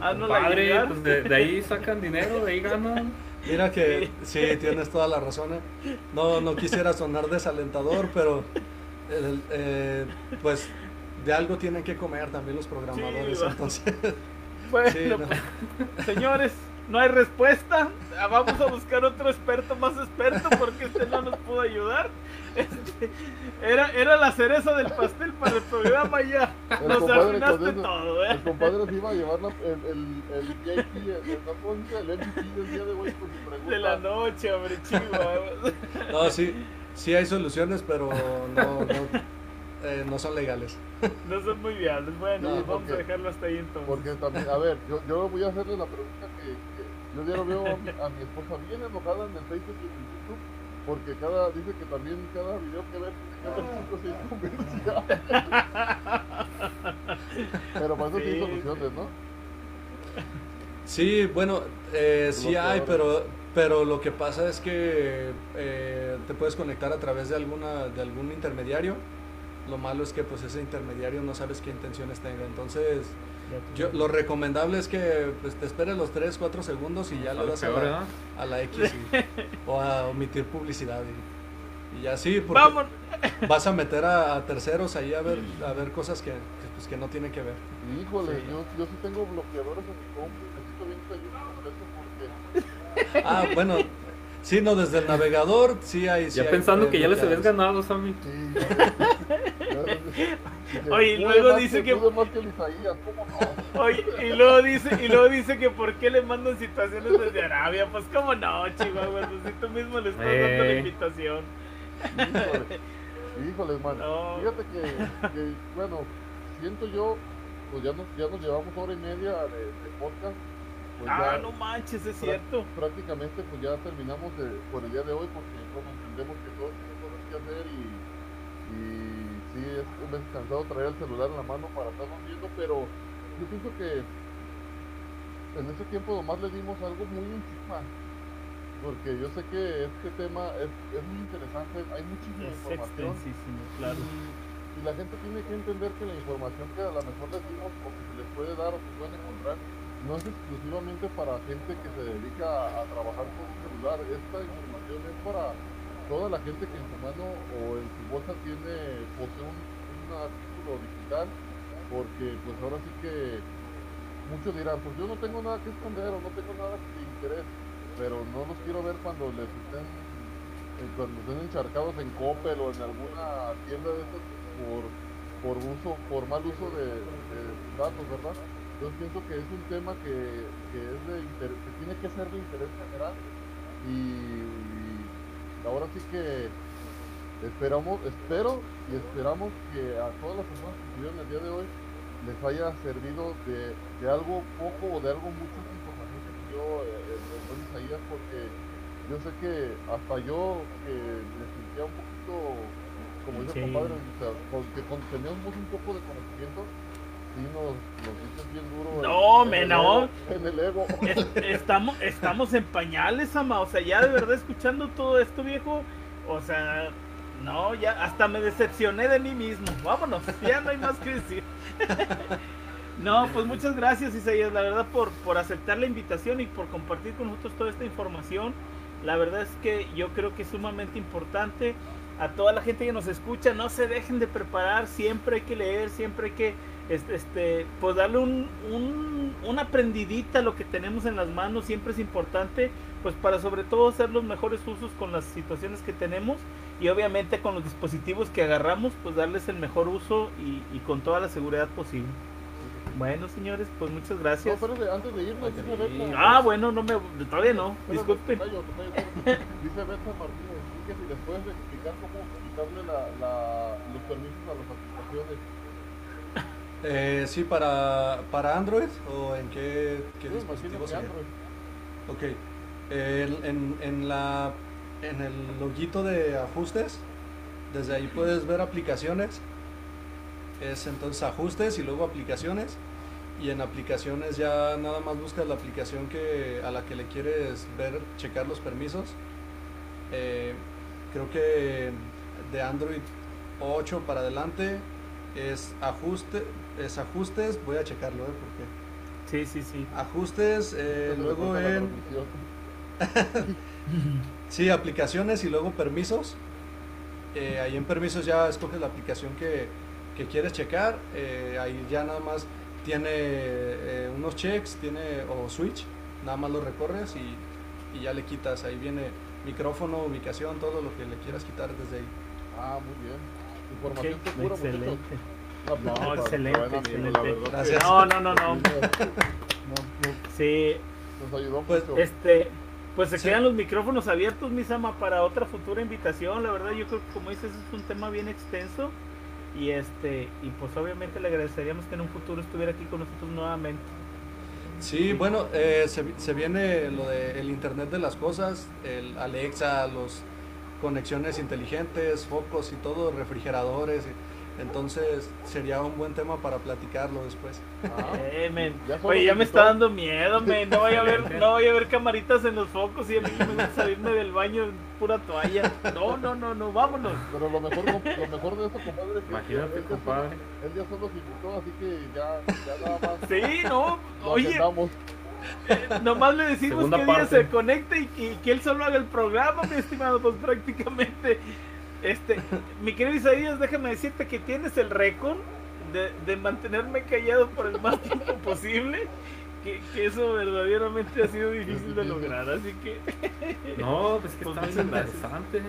haznosla llegar. pues de, de ahí sacan dinero, de ahí ganan. Mira que sí, tienes toda la razón. ¿eh? No, no quisiera sonar desalentador, pero el- eh, pues de algo tienen que comer también los programadores. Sí, entonces, Bueno, sí, no. pues, señores, no hay respuesta. Ah, Vamos a buscar otro experto más experto porque este no nos pudo ayudar. Este, era, era la cereza del pastel para el programa ya. El Nos arruinaste todo, El ¿eh? compadre se iba a llevar la- el, el, el VIP, el, el, el MVP del día de hoy con su pregunta. De la noche, hombre, chihuahua. No, sí, sí hay soluciones, pero no, no, eh, no son legales. No son muy viables. Bueno, vamos porque- a dejarlo hasta ahí entonces. Porque también, a ver, yo, yo voy a hacerle la pregunta que yo ya lo veo a mi, a mi esposa bien enojada en el Facebook y en el YouTube, porque cada, dice que también cada video que ve tiene que ver 5 o 6 comerciales. Pero para eso sí hay soluciones, ¿no? Sí, bueno, eh, sí hay, pero, pero lo que pasa es que eh, te puedes conectar a través de, alguna, de algún intermediario. Lo malo es que pues ese intermediario no sabes qué intenciones tenga. Entonces, yo, lo recomendable es que pues, te esperes los 3, 4 segundos y ya le das a peor, la, ¿verdad? a la X y- o a omitir publicidad. Y, y así, porque Vamos. vas a meter a, a terceros ahí a ver, a ver cosas que, que, pues, que no tienen que ver. Híjole, Sí. yo, yo sí tengo bloqueadores en mi compu necesito bien que ayude con eso porque... Ah, bueno, sí, no, desde el navegador sí hay. sí Ya hay, pensando que ya les habías ganado, Sammy. Sí. Oye, y luego dice que- y luego dice, y luego dice que por qué le mandan situaciones desde Arabia, pues cómo no, Chihuahua, pues si tú mismo le estás dando la Eh. invitación. Híjole, híjole, man. No. Fíjate que, que, bueno, siento yo, pues ya nos, ya nos llevamos hora y media de, de podcast. Pues ah, ya no manches, es cierto. Prácticamente pues ya terminamos de, por el día de hoy porque entendemos que todos tienen cosas que hacer y, y sí es un vez cansado traer el celular en la mano para estarnos viendo, pero yo pienso que en ese tiempo nomás le dimos algo muy encima. Porque yo sé que este tema es, es muy interesante, hay muchísima Es información. claro. Y, y la gente tiene que entender que la información que a lo mejor les dimos o que se les puede dar o que pueden encontrar no es exclusivamente para gente que se dedica a, trabajar con un celular. Esta información es para toda la gente que en su mano o en su bolsa tiene posee un, un artículo digital, porque pues ahora sí que muchos dirán, pues yo no tengo nada que esconder o no tengo nada de interés, pero no los quiero ver cuando les estén eh, cuando estén encharcados en Coppel o en alguna tienda de estas por, por uso, por mal uso de datos, ¿verdad? Entonces pienso que es un tema que, que es de interés, que tiene que ser de interés general y, y ahora sí que esperamos, espero y esperamos que a todas las personas que estuvieron el día de hoy les haya servido de, de algo poco o de algo mucho esta información que dio eh, el Isaías porque yo sé que hasta yo que me sentía un poquito como dice Sí. compadre o sea, con, que con- teníamos un poco de conocimiento sí nos, nos dices bien duro en- No, en me el no. ego- en el ego Es- estamos, estamos en pañales, ama. O sea, ya de verdad escuchando todo esto, viejo. O sea, no, ya hasta me decepcioné de mí mismo. Vámonos, ya no hay más que decir. No, pues muchas gracias, Isaías, la verdad, por, por aceptar la invitación y por compartir con nosotros toda esta información. La verdad es que yo creo que es sumamente importante. A toda la gente que nos escucha, no se dejen de preparar, siempre hay que leer, siempre hay que este, este, pues darle un, un, una aprendidita a lo que tenemos en las manos, siempre es importante, pues para sobre todo hacer los mejores usos con las situaciones que tenemos y obviamente con los dispositivos que agarramos, pues darles el mejor uso y, y con toda la seguridad posible. Bueno, señores, pues muchas no, gracias. espérate, antes de irnos dice Berta Ah, bueno, no me, todavía no, disculpen. Dice Berta Martínez, sí que si les puedes explicar cómo quitarle la, la, los permisos a las aplicaciones. Eh, sí, para, para Android o en qué, qué me imagino dispositivo sería? Android. Ok. Eh, en, en, la, en el loguito de ajustes, desde ahí puedes ver aplicaciones. Es entonces ajustes y luego aplicaciones. Y en aplicaciones ya nada más buscas la aplicación que, a la que le quieres ver, checar los permisos. Eh, creo que de Android 8 para adelante es ajuste, es ajustes, voy a checarlo, ¿eh? Porque Sí, sí, sí. ajustes, eh, luego en sí, aplicaciones y luego permisos. Eh, ahí en permisos ya escoges la aplicación que, que quieres checar. eh, ahí ya nada más tiene eh, unos checks, tiene o switch nada más lo recorres y, y ya le quitas. Ahí viene micrófono, ubicación, todo lo que le quieras quitar desde ahí. Ah, muy bien. Información Ok, segura, muchachos. excelente. Un No, excelente, amigo, excelente. la verdad que Gracias. No, no, no, no. Sí, nos ayudó Pues, mucho. este, pues se Sí. quedan los micrófonos abiertos, Misama, para otra futura invitación. La verdad, yo creo que como dices, es un tema bien extenso. Y este, y pues obviamente le agradeceríamos que en un futuro estuviera aquí con nosotros nuevamente. Sí, bueno, eh, se, vi- se viene lo del el Internet de las Cosas, el Alexa, los conexiones inteligentes, focos y todo, refrigeradores. Entonces sería un buen tema para platicarlo después. Ah, Eh, men. ya Oye, ya me está dando miedo, men. No voy a ver, no voy a ver camaritas en los focos y a mí me gusta salirme del baño en pura toalla. No, no, no, no, vámonos. Pero lo mejor, lo mejor de esto, compadre, es que Imagínate, él ya compadre. solo- Él ya solo se invitó, así que ya, ya nada más Sí, no. lo Oye, agendamos. nomás le decimos Segunda que día parte. se conecte y, que- y que él solo haga el programa, mi estimado. Pues prácticamente. Este, mi querido Isaías, déjame decirte que tienes el récord de, de mantenerme callado por el más tiempo posible. Que, que eso verdaderamente ha sido difícil de lograr, así que. No, pues que Pues está interesante.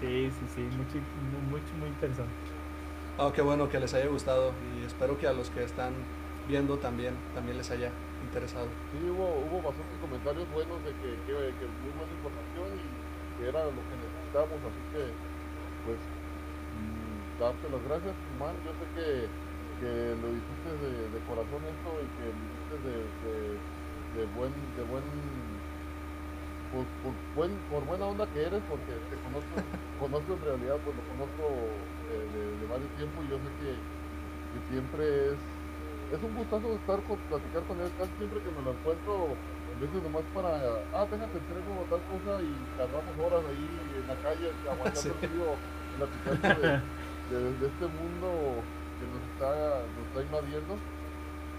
Sí, sí, sí, mucho, muy, mucho, muy interesante. Ah, qué bueno que les haya gustado y espero que a los que están viendo también, también les haya interesado. Sí, hubo, hubo bastantes comentarios buenos de que, que, que muy buena información y que era lo que necesitábamos, así que pues mm, darte las gracias, man. Yo sé que, que lo hiciste de, de corazón esto y que lo hiciste de, de, de buen, de buen, pues, por, buen, por buena onda que eres, porque te conozco, conozco en realidad, pues lo conozco eh, de, de varios tiempo y yo sé que, que siempre es es un gustazo estar con, platicar con él casi siempre que me lo encuentro veces nomás para ah déjate entrego tal cosa y tardamos horas ahí en la calle aguantando Sí. el frío platicando de, de- de este mundo que nos está nos está invadiendo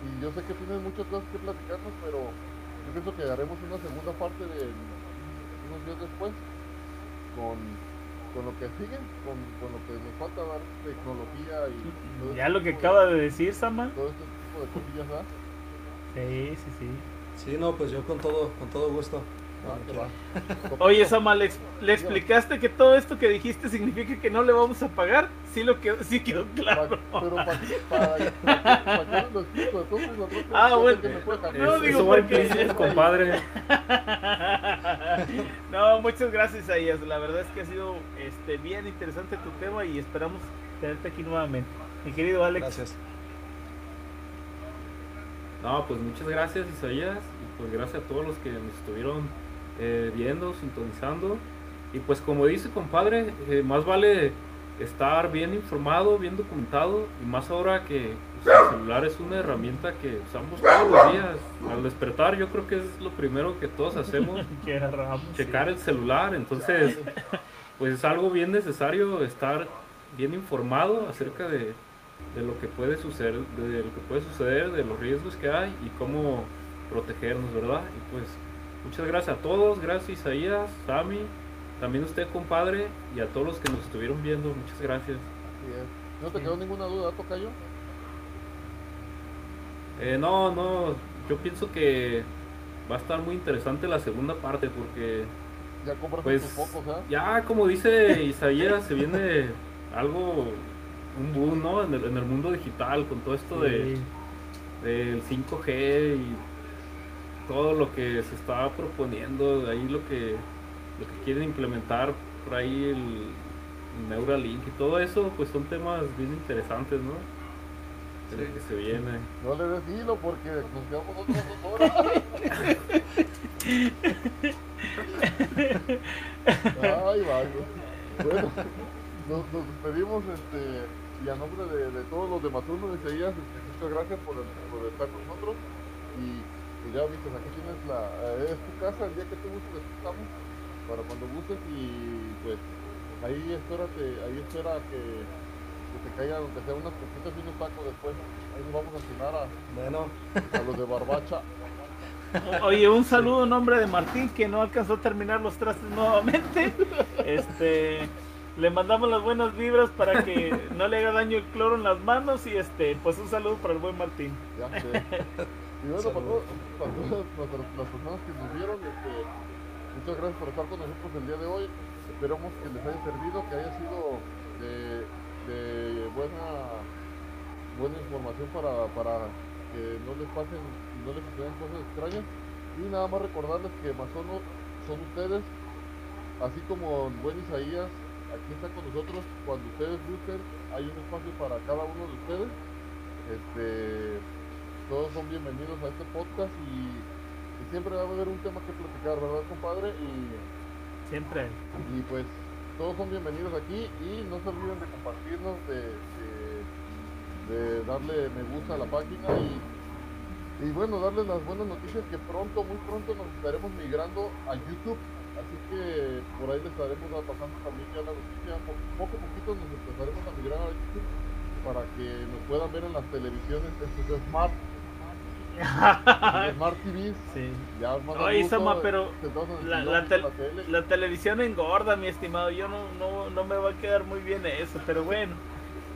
y yo sé que tienes muchas cosas que platicarnos pero yo pienso que haremos una segunda parte de unos días después con con lo que sigue, con, con lo que nos falta dar tecnología y todo Ya este lo que acaba de decir, Sama. todo este tipo de cosillas, ¿ah? Sí, sí, sí. Sí, no, pues yo con todo, con todo gusto. Ah. Oye, Sama, ¿le, ex- le explicaste que todo esto que dijiste significa que no le vamos a pagar? Sí, lo que, sí quedó claro. pero para para para lo explico, Ah, bueno. No, Es- digo, eso va porque- compadre. no, muchas gracias, Isaías. La verdad es que ha sido este, bien interesante tu tema y esperamos tenerte aquí nuevamente. Mi querido Alex. Gracias. No, pues muchas gracias Isaías y pues gracias a todos los que nos estuvieron eh, viendo, sintonizando. Y pues como dice compadre, eh, más vale estar bien informado, bien documentado y más ahora que pues, el celular es una herramienta que usamos todos los días. Al despertar yo creo que es lo primero que todos hacemos, checar el celular, entonces pues es algo bien necesario estar bien informado acerca de, de lo que puede suceder, de lo que puede suceder, de los riesgos que hay y cómo protegernos, ¿verdad? Y pues muchas gracias a todos, gracias Isaías, Sami, también usted compadre y a todos los que nos estuvieron viendo, muchas gracias. ¿No te quedó ninguna duda, Tocayo? Eh, no, no, yo pienso que va a estar muy interesante la segunda parte porque Ya compraste Pues tus ¿ah? ya como dice Isaías, se viene algo, un boom, ¿no? En el, en el mundo digital con todo esto de, del 5G y todo lo que se está proponiendo, de ahí lo que, lo que quieren implementar por ahí el, el Neuralink y todo eso, pues son temas bien interesantes, ¿no? Sí. que se viene. No le des hilo porque nos quedamos otras dos horas. Ay, vale. Bueno, nos, nos despedimos este, y a nombre de, de todos los demás uno de Isaías, muchas gracias por, por estar con nosotros. Y pues ya viste, aquí tienes la, eh, es tu casa, el día que tú gustes, estamos para cuando gustes y pues ahí espérate, ahí espera que, que te caigan aunque sea unas cositas y unos tacos después. Ahí nos vamos a cenar a, Bueno, a los de Barbacha. Oye, un saludo en nombre de Martín que no alcanzó a terminar los trastes nuevamente. Este, le mandamos las buenas vibras para que no le haga daño el cloro en las manos y este, pues un saludo para el buen Martín. Ya sé. Y bueno, para, Saludos. todos- para todas las personas que nos vieron, este, muchas gracias por estar con nosotros el día de hoy. Esperamos que les haya servido, que haya sido de, de buena, buena información para, para que no les pasen, no les sucedan cosas extrañas. Y nada más recordarles que Mazono son ustedes, así como el buen Isaías, aquí está con nosotros. Cuando ustedes gusten, hay un espacio para cada uno de ustedes. Este, todos son bienvenidos a este podcast y, y siempre va a haber un tema que platicar, ¿verdad, compadre? Y, Siempre. y pues todos son bienvenidos aquí y no se olviden de compartirnos, de, de- de darle me gusta a la página y, y bueno, darles las buenas noticias que pronto, muy pronto nos estaremos migrando a YouTube. Que por ahí les estaremos pasando también ya la noticia. Po- Poco a poquito nos empezaremos a migrar a YouTube para que nos puedan ver en las televisiones, en sus smart, smart TVs. Sí. Ya más a Oye, gusto, Sama, pero la- la tele. Televisión engorda, mi estimado. Yo no, no, no me va a quedar muy bien eso, pero bueno.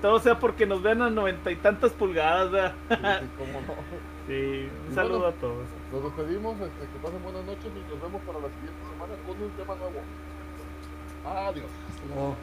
Todo sea porque nos vean a noventa y tantas pulgadas, ¿verdad? Sí, sí, cómo no. Sí, un Y saludo bueno, a todos. Nos despedimos, este, que pasen buenas noches y nos vemos para la siguiente semana con un tema nuevo. Adiós. Luego.